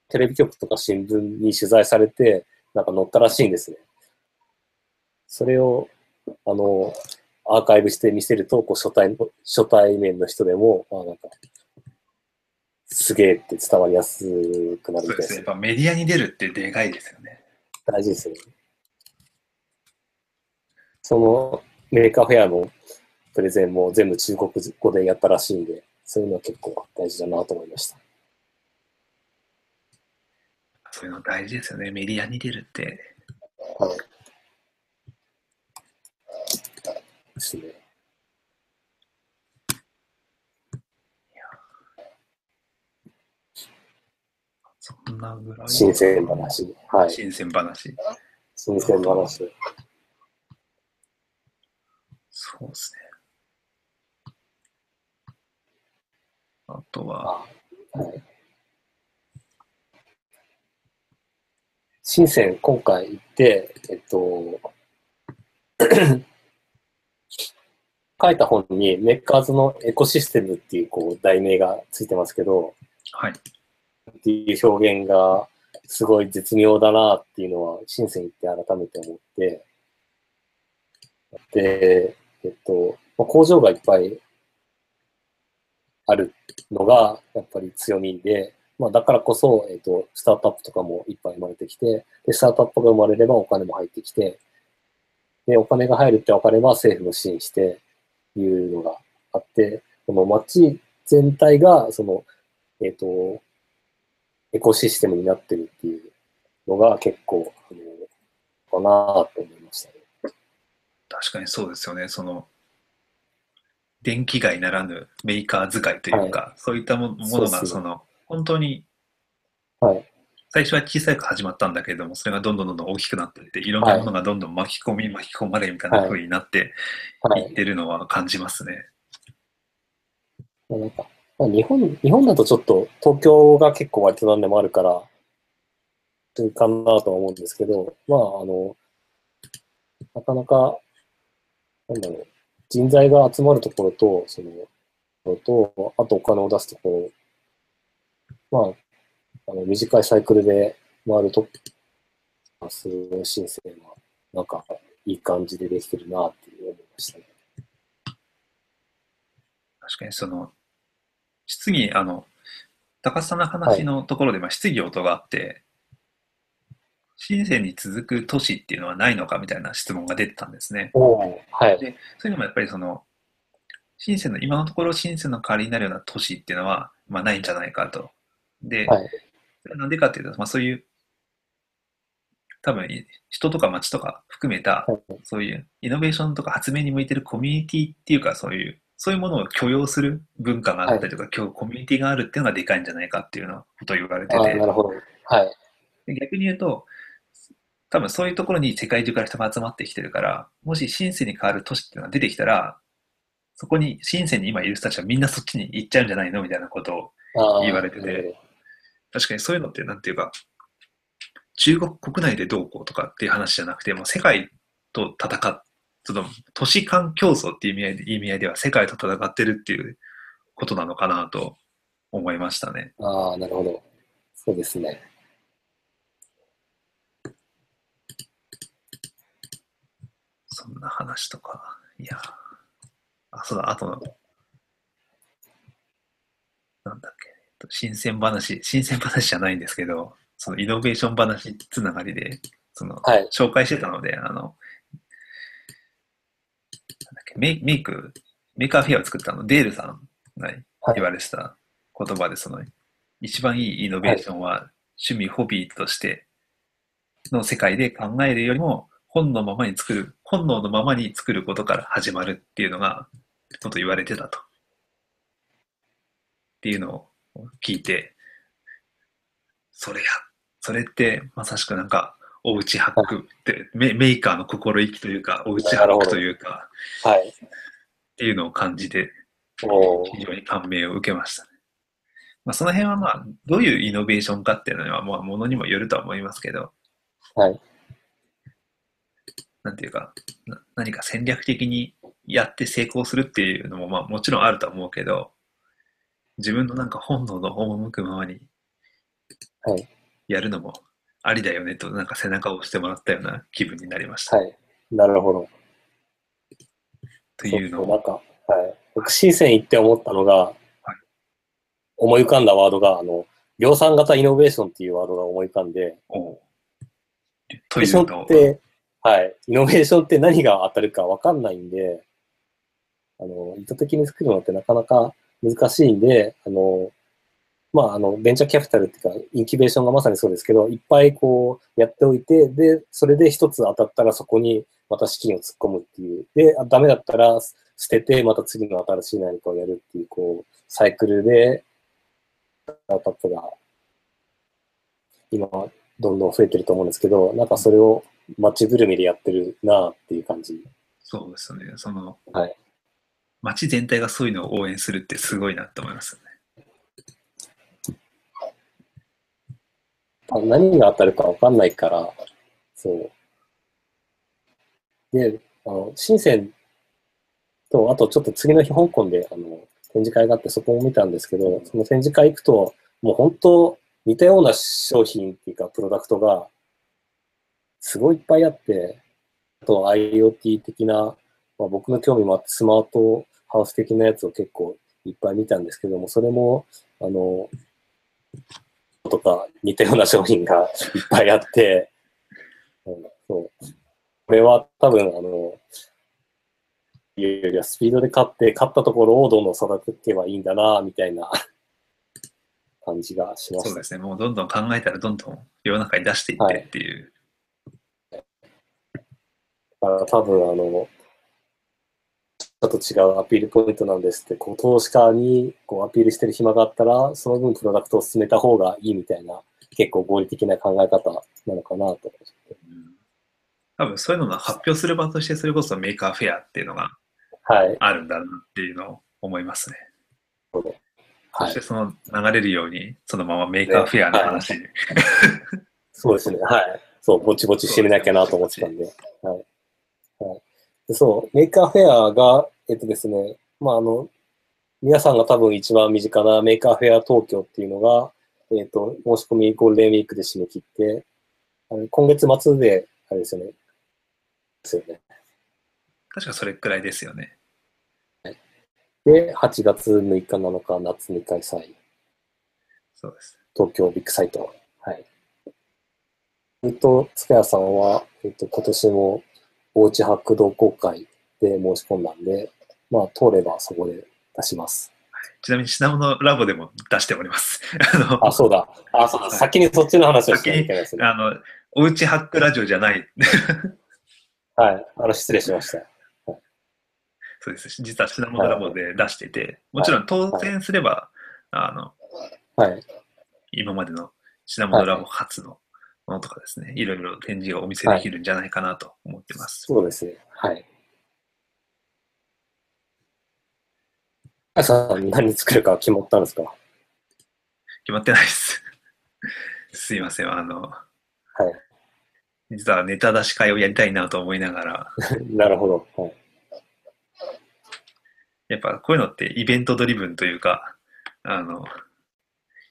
テレビ局とか新聞に取材されて、なんか載ったらしいんですね。それを、あの、アーカイブして見せると、こう初対、初対面の人でも、あなんか、すげえって伝わりやすくなるみたいですすそうでね。やっぱメディアに出るってでかいですよね。大事ですよね。そのメーカーフェアのプレゼンも全部中国語でやったらしいんで、そういうのは結構大事だなと思いました。そういうの大事ですよね。メディアに出るって。はい。ですね。そんなぐらい。新鮮話。はい。新鮮話。新鮮話。そうですね。あとは、はい。深セン今回行って、えっと、書いた本にメッカーズのエコシステムっていうこう題名がついてますけど、はい。っていう表現がすごい絶妙だなっていうのは、深セン行って改めて思って、で、えっと、まあ、工場がいっぱいあるのがやっぱり強みで、まあ、だからこそ、えっと、スタートアップとかもいっぱい生まれてきて、で、スタートアップが生まれればお金も入ってきて、で、お金が入るって分かれば政府も支援していうのがあって、この街全体が、その、えっ、と、エコシステムになってるっていうのが結構、あの、かなと思いましたね。確かにそうですよね。その、電気街ならぬメーカー使いというか、はい、そういったものが、その、本当に、はい。最初は小さく始まったんだけれども、それがどんどんどんどん大きくなっていって、いろんなものがどんどん巻き込み、はい、巻き込まれみたいな風になっていってるのは感じますね。はい、なんか日本、日本だとちょっと東京が結構割と何でもあるから、かなとは思うんですけど、まあ、あの、なかなか、なんだろう、人材が集まるところと、その、と、あとお金を出すところ、まあ、あの短いサイクルで回ると、すごい申請が、なんか、いい感じでできてるなって思いましたね。確かにその、質疑、あの、高須さんの話のところで、まあ、質疑応答があって、深センに続く都市っていうのはないのかみたいな質問が出てたんですね。はい、でそういうのもやっぱりその、深センの、今のところ深センの代わりになるような都市っていうのは、まあ、ないんじゃないかと。で、はい、なんでかっていうと、まあ、そういう、多分人とか街とか含めた、そういうイノベーションとか発明に向いてるコミュニティっていうか、そういう、そういうものを許容する文化があったりとか、はい、今日コミュニティがあるっていうのがでかいんじゃないかっていうのことを言われてて。なるほど。はい。逆に言うと、多分そういうところに世界中から人が集まってきてるから、もしシンセに変わる都市っていうのが出てきたら、そこに、シンセに今いる人たちはみんなそっちに行っちゃうんじゃないのみたいなことを言われてて、確かにそういうのって、なんていうか、中国国内でどうこうとかっていう話じゃなくて、もう世界と戦っ、その都市間競争っていう意味合いで意味合いでは世界と戦ってるっていうことなのかなと思いましたね。ああ、なるほど。そうですね。そんな話とか、いや、あ、そうだ、あとの、なんだっけ、深セン話、深セン話じゃないんですけど、そのイノベーション話つながりで、その、はい、紹介してたので、あの、なんだっけメメイク、メーカーフェアを作ったの、デールさんが言われてた言葉で、その、一番いいイノベーションは、趣味、ホビーとしての世界で考えるよりも、本のままに作る、本能のままに作ることから始まるっていうのが、こと言われてたと。っていうのを聞いて、それや、それってまさしくなんか、おうちハックってメ、メーカーの心意気というか、おうちハックというか、はい。っていうのを感じて、非常に感銘を受けましたね。まあ、その辺はまあ、どういうイノベーションかっていうのは、まあ、ものにもよるとは思いますけど、はい。なんていうか、何か戦略的にやって成功するっていうのも、まあもちろんあると思うけど、自分のなんか本能の赴くままにやるのもありだよねと、なんか背中を押してもらったような気分になりました。はい。なるほど。というのを。なんか、はい。行って思ったのが、はい、思い浮かんだワードが、あの、量産型イノベーションっていうワードが思い浮かんで、おというのって、はい。イノベーションって何が当たるかわかんないんで、あの、意図的に作るのってなかなか難しいんで、あの、まあ、あの、ベンチャーキャピタルっていうか、インキュベーションがまさにそうですけど、いっぱいこう、やっておいて、で、それで一つ当たったらそこにまた資金を突っ込むっていう。で、ダメだったら捨てて、また次の新しい何かをやるっていう、こう、サイクルで、スタートアップが、今、どんどん増えてると思うんですけど、なんかそれを街ぐるみでやってるなっていう感じ。そうですね。その、はい。街全体がそういうのを応援するってすごいなって思いますね。何が当たるか分かんないから、そう。で、あの、深センと、あとちょっと次の日香港で、あの、展示会があってそこも見たんですけど、その展示会行くと、もう本当似たような商品っていうか、プロダクトがすごいいっぱいあって、あと IoT 的なまあ、僕の興味もあってスマートハウス的なやつを結構いっぱい見たんですけども、それも、あの、とか似たような商品が いっぱいあって、うん、そう。これは多分、あの、いうよりはスピードで勝って、勝ったところをどんどん育ててはいいんだな、みたいな 感じがしましたそうで。すね。もうどんどん考えたらどんどん世の中に出していってっていう。だから多分、あの、ちょっと違うアピールポイントなんですって、こう投資家にこうアピールしてる暇があったら、その分プロダクトを進めた方がいいみたいな、結構合理的な考え方なのかなと。うん多分そういうのの発表する場としてそれこそメーカーフェアっていうのがはい。あるんだなっていうのを思いますね。そはいして。その流れるようにそのまま Maker Faire の話に、そうですね。はい。そう、ぼちぼち締めなきゃなと思ってたんで。はい。そう、 Maker Faire が、えっとですね、まあ、あの、皆さんが多分一番身近な Maker Faire 東京っていうのが、えっと、申し込みゴールデンウィークで締め切って、あの今月末で、あれですよね。ですよね。確かそれくらいですよね。で、8月6日7日、夏2開催。そうです。東京ビッグサイト。はい。えっと、塚谷さんは、えっと、今年も、おうちハック同好会で申し込んだんで、まあ、通ればそこで出します。ちなみに品物ラボでも出しております。あの、あ、そうだ。あ、そうだ。はい先にそっちの話をしなきゃいけないですね。あのおうちハックラジオじゃない。はい。あの、失礼しました。そうです。実は品物ラボで出していて、もちろん当選すれば、あの、はい。今までの品物ラボ初のものとかですね、いろいろ展示がお見せできるんじゃないかなと思ってます。そうですね。はい。あさん、何作るか決まったんですか？決まってないです。すいません。あの、はい。実はネタ出し会をやりたいなと思いながら、なるほど。はい。やっぱこういうのってイベントドリブンというか、あの、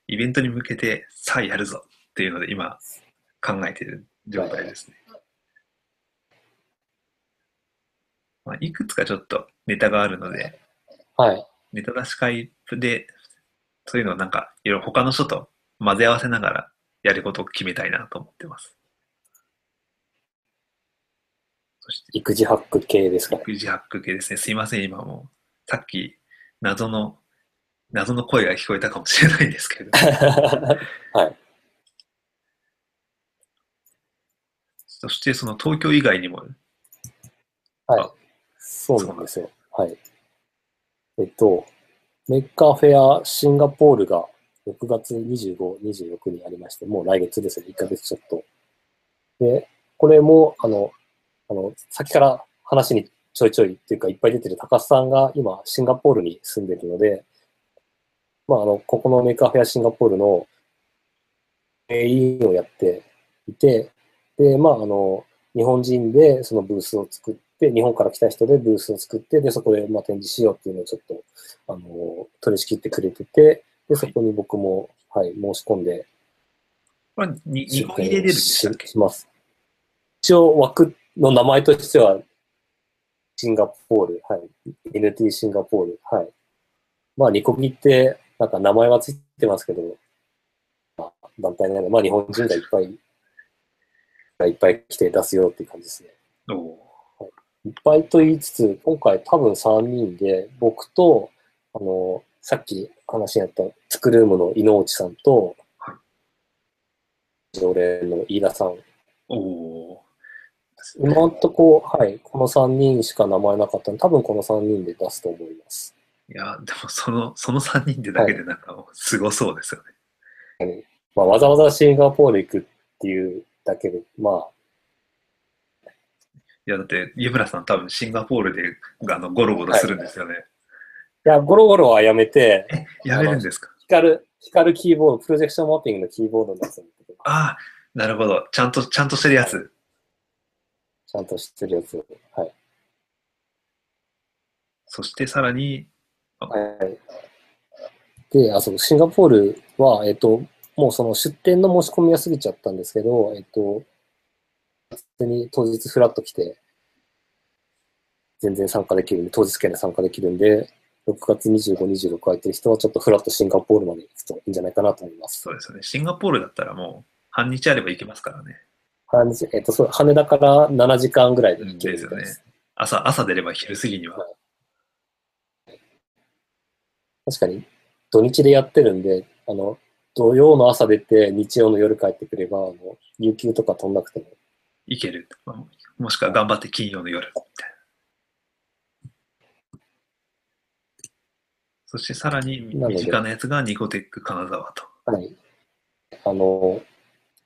イベントに向けてさあやるぞっていうので今考えている状態ですね。まあ、いくつかちょっとネタがあるので、はい。ネタ出し会で、そういうのをなんか、いろいろ他の人と混ぜ合わせながらやることを決めたいなと思ってます。そして、育児ハック系ですか？ね。育児ハック系ですね。すいません、今もう、さっき、謎の、謎の声が聞こえたかもしれないんですけれど、はい。そしてその東京以外にも、はい。そうなんですよ。はい。えっと、メッカーフェアシンガポールが6月25、26にありまして、もう来月ですね。1ヶ月ちょっと。で、これも、あの、あの、先から話にちょいちょいっていうかいっぱい出てる高須さんが今シンガポールに住んでるので、まあ、あの、ここのメーカーフェアシンガポールの AE をやっていて、で、まあ、あの、日本人でそのブースを作って、日本から来た人でブースを作って、で、そこでまあ展示しようっていうのをちょっと、あの、取り仕切ってくれてて、で、そこに僕も、はい、申し込んで、これに日本入れれるんでしたっけ？しします。一応枠の名前としては、シンガポール、はい。NT シンガポール、はい。まあ、ニコギって、なんか名前はついてますけど、まあ、団体なので、まあ、日本人がいっぱい、がいっぱい来て出すよっていう感じですね。いっぱいと言いつつ、今回多分3人で、僕と、あの、さっき話にあったスクルームの井之内さんと、はい常連の飯田さん。ーお今のとこ、はい、この3人しか名前なかったので、多分この3人で出すと思います。ーいや、でもその、その3人でだけでなんかすごそうですよね。まあ、わざわざシンガポール行くっていうだけで、まあ、いや、だって、湯村さん多分シンガポールであのゴロゴロするんですよね。いや、ゴロゴロはやめて、やめるんですか？光る、光るキーボード、プロジェクションマッピングのキーボードのやつああ、なるほど。ちゃんと、ちゃんとしてるやつ。ちゃんと知ってるやつを。はい。そしてさらに、はい。で、あ、そう、シンガポールは、えっと、もうその出店の申し込みは過ぎちゃったんですけど、えっと、普通に当日フラッと来て、全然参加できるんで、当日券で参加できるんで、6月25、26空いてる人はちょっとフラットシンガポールまで行くといいんじゃないかなと思います。そうですよね。シンガポールだったらもう半日あれば行けますからね。半日えっと、そう、羽田から7時間ぐらいで行けるみたいです。朝、朝出れば昼過ぎには。確かに、土日でやってるんで、あの、土曜の朝出て、日曜の夜帰ってくれば、あの、有給とか飛んなくても。行ける。もしくは頑張って金曜の夜みたいな。そしてさらに身近なやつがニコテック金沢と。はい。あの、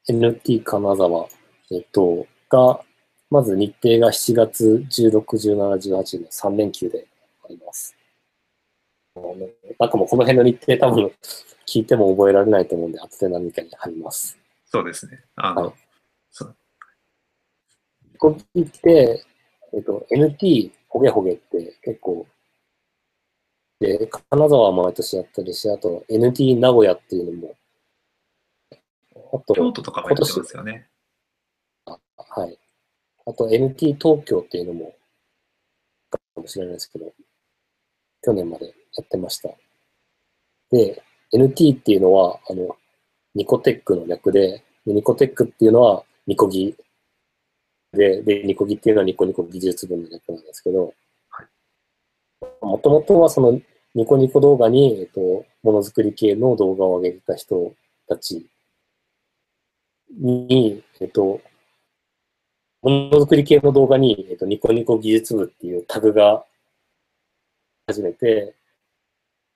NT 金沢、えっと、が、まず日程が7月16、17、18の3連休であります。あのなんかもうこの辺の日程多分聞いても覚えられないと思うんで、後で何かに貼ります。そうですね。あの、はいそうこっちって、えっと、NT ほげほげって結構、で、金沢は毎年やってるし、あと NT 名古屋っていうのも、あと、京都とかもやってますよね。はい。あと NT 東京っていうのも、かもしれないですけど、去年までやってました。で、NT っていうのは、あの、ニコテックの略で、でニコテックっていうのはニコギ。で、で、ニコギっていうのはニコニコ技術部の略なんですけど、はい。もともとはそのニコニコ動画に、えっと、ものづくり系の動画を上げてた人たちに、えっと、ものづくり系の動画に、えっと、ニコニコ技術部っていうタグが始めて、うん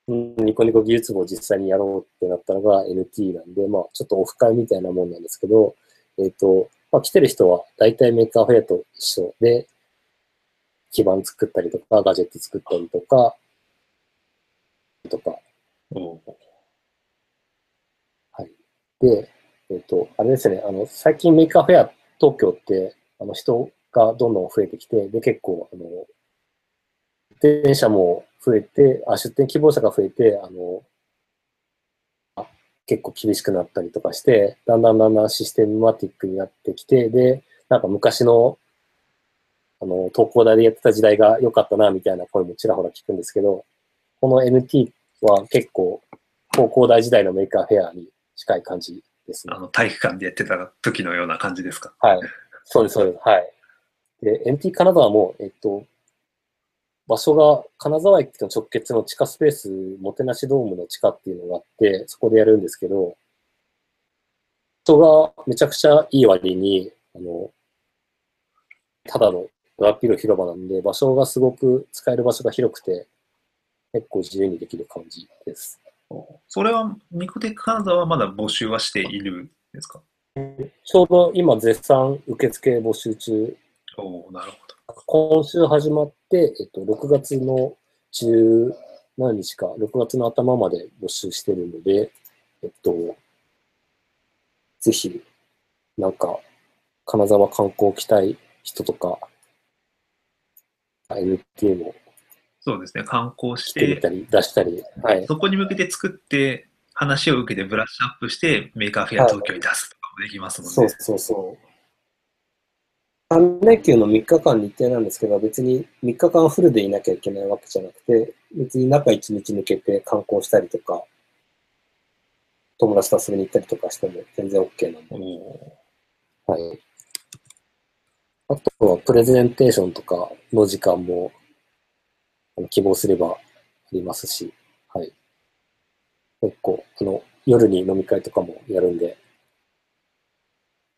ニコニコ技術部を実際にやろうってなったのが NT なんで、まあ、ちょっとオフ会みたいなもんなんですけど、えっ、と、まあ、来てる人は大体 Maker Faire と一緒で、基板作ったりとか、ガジェット作ったりとか、とか、おうはい。で、えっ、と、あれですね、あの、最近 Maker Faire 東京って、あの、人がどんどん増えてきて、で、結構、あの、出展者も増えて、あ、出展希望者が増えて、あの、あ結構厳しくなったりとかして、だんだんだんだんシステムマティックになってきて、で、なんか昔の、あの、東工大でやってた時代が良かったな、みたいな声もちらほら聞くんですけど、この NT は結構、高校大時代のメーカーフェアに近い感じですねあ。の、体育館でやってた時のような感じですか？はい。そうです、そうです。はい。で、NT 金沢も、えっと、場所が金沢駅の直結の地下スペース、もてなしドームの地下っていうのがあって、そこでやるんですけど、人がめちゃくちゃいい割に、あの、ただのラピル広場なんで、場所がすごく使える場所が広くて、結構自由にできる感じです。それは、ニコテック金沢はまだ募集はしているんですか？ちょうど今絶賛受付募集中。おおなるほ今週始まって、えっと、6月の10何日か、6月の頭まで募集してるので、えっと、ぜひ、なんか、金沢観光来たい人とか、NT もそうですね。観光し来てたり、出したり、はい。そこに向けて作って、話を受けてブラッシュアップして、 Maker Faire 東京に出すとかもできますもんね。そうそうそう。3連休の3日間日程なんですけど、別に3日間フルでいなきゃいけないわけじゃなくて、別に中1日抜けて観光したりとか、友達と遊びに行ったりとかしても全然 OK なんで。おはい。あとはプレゼンテーションとかの時間も希望すればありますし、はい。結構、あの、夜に飲み会とかもやるんで、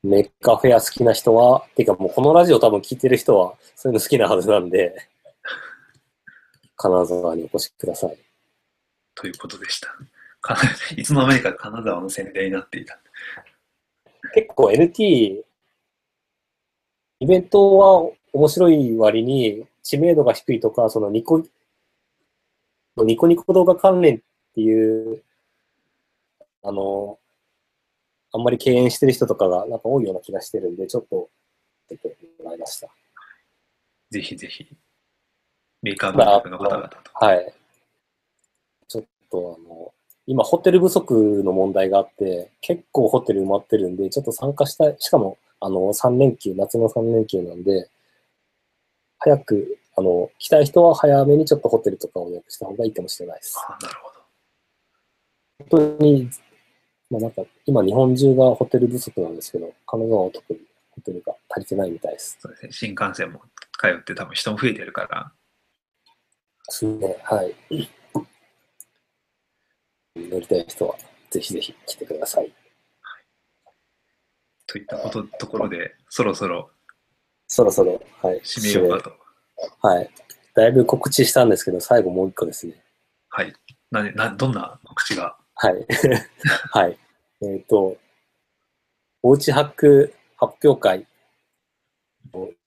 Maker Faire 好きな人は、てかもうこのラジオ多分聞いてる人はそういうの好きなはずなんで、金沢にお越しください。ということでした。かいつの間にか金沢の宣伝になっていた。結構 NT、イベントは面白い割に知名度が低いとか、そのニコ、ニコニコ動画関連っていう、あの、あんまり敬遠してる人とかがなんか多いような気がしてるんで、ちょっと出てもらいました。ぜひぜひ、メーカーグループの方々と。はい。ちょっとあの、今ホテル不足の問題があって、結構ホテル埋まってるんで、ちょっと参加したい。しかも、あの、3連休、夏の3連休なんで、早くあの、来たい人は早めにちょっとホテルとかを予約した方がいいかもしれないです。あなるほど。本当に、まあなんか、今日本中がホテル不足なんですけど、神奈川は特にホテルが足りてないみたいです。そうですね。新幹線も通って多分人も増えてるから、ですね。はい。乗りたい人は、ぜひぜひ来てください。といったことところで、そろそろそろそろ、はい。締めようかと。はい。だいぶ告知したんですけど、最後もう一個ですね。はい。な、な、どんな告知が？はい。はい。えっ、と、おうちハック発表会。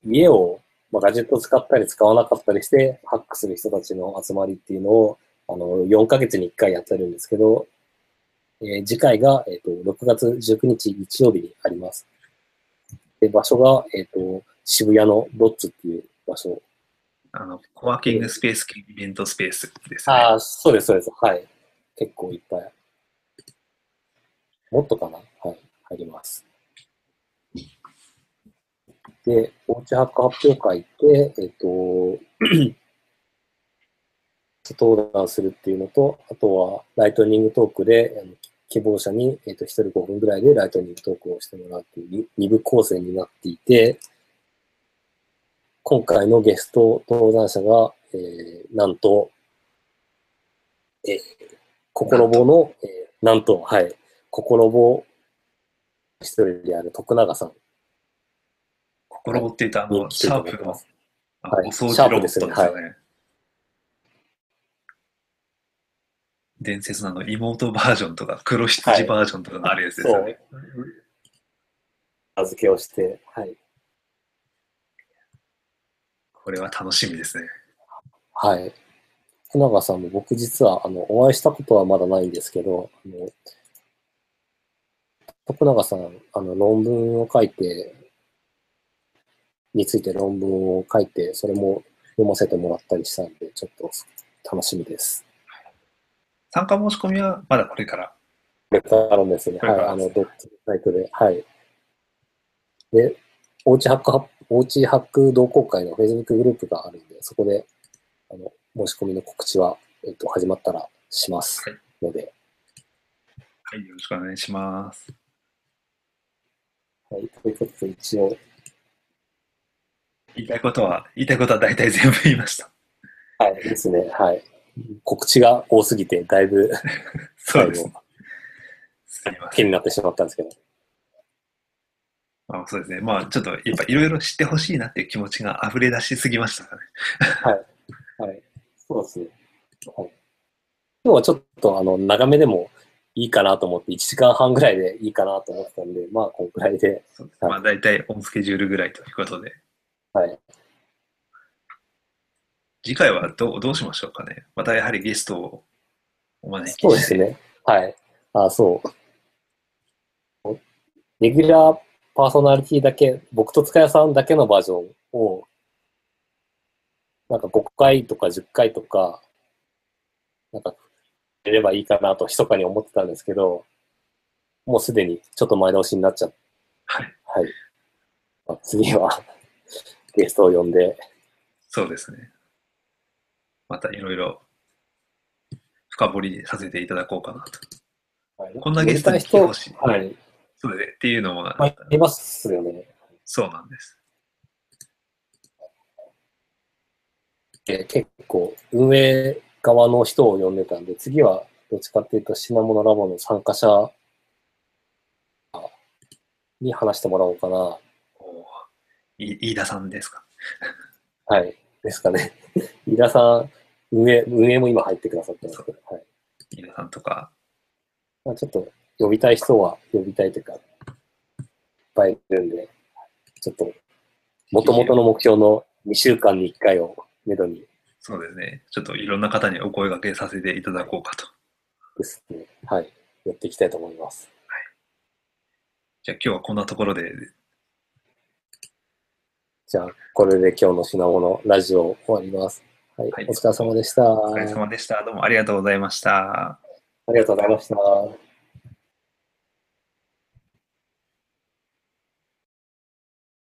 家を、まあ、ガジェットを使ったり使わなかったりして、ハックする人たちの集まりっていうのを、あの、4ヶ月に1回やってるんですけど、えー次回が、えっ、と、6月19日日曜日にあります。で、場所が、えっ、と、渋谷のロッツっていう場所あの、コワーキングスペース兼イベントスペースですね。ああ、そうです、そうです。はい。結構いっぱい。もっとかな？はい。入ります。で、おうちハック発表会って、えっ、と、登壇するっていうのと、あとはライトニングトークで、あの希望者に、えっ、と、1人5分ぐらいでライトニングトークをしてもらうっていう2部構成になっていて、今回のゲスト登壇者が、えーなんと、えー、心棒の、えーなんと、はい、心棒一人である徳永さん心って言ったあの、シャープのはいお掃除ロボットですよね。シャープ伝説のあの妹バージョンとか黒羊バージョンとかのあるやつですよね。名付けをして、はい。これは楽しみですね。はい。福永さんも僕実は、あの、お会いしたことはまだないんですけど、あの、徳永さん、あの、論文を書いて、について論文を書いて、それも読ませてもらったりしたんで、ちょっと楽しみです。参加申し込みはまだこれから？これからですね。はい。これからですあの、ドットサイトで。はい。で、おうちハックは、おうちハック同好会の Facebook グループがあるんで、そこで、あの、申し込みの告知は、えっと、始まったらしますはいので、はい、よろしくお願いします。はい。ということで、一応、言いたいことは、言いたいことは大体全部言いました。はい。ですね。はい。告知が多すぎて、だいぶ、そうです最。後、すみません。気になってしまったんですけど。あそうですね。まあ、ちょっと、やっぱいろいろ知ってほしいなっていう気持ちが溢れ出しすぎましたかね。はい。そうですね。はい。今日はちょっと、あの、長めでもいいかなと思って、1時間半ぐらいでいいかなと思ってたんで、まあ、このくらいで、まあ、大体オンスケジュールぐらいということで。はい。次回はどうどうしましょうかね。またやはりゲストをお招きして。そうですね。はい。あ、そう。レギュラーパーソナリティだけ、僕と塚谷さんだけのバージョンを、なんか5回とか10回とか、なんか、やればいいかなと密かに思ってたんですけど、もうすでにちょっと前倒しになっちゃって、はい。はい。まあ、次はゲストを呼んで、そうですね。またいろいろ深掘りさせていただこうかなと。はいこんなゲストに来てほしい。はい。それでっていうのもあ、いますよね。そうなんです。で結構運営側の人を呼んでたんで、次はどっちかっていうと品物ラボの参加者に話してもらおうかな。飯田さんですか？はい。ですかね。飯田さん、運営、運営も今入ってくださってますけど、はい。飯田さんとか、まあ、ちょっと呼びたい人は呼びたいというか、いっぱいいるんで、ちょっと、元々の目標の2週間に1回をめどにそうですね。ちょっといろんな方にお声掛けさせていただこうかと。ですね、はい。やっていきたいと思います。じゃあ今日はこんなところで、じゃあ、これで今日の品物ラジオ終わります。はい。はいお疲れ様でした。お疲れ様でした。どうもありがとうございました。ありがとうございました。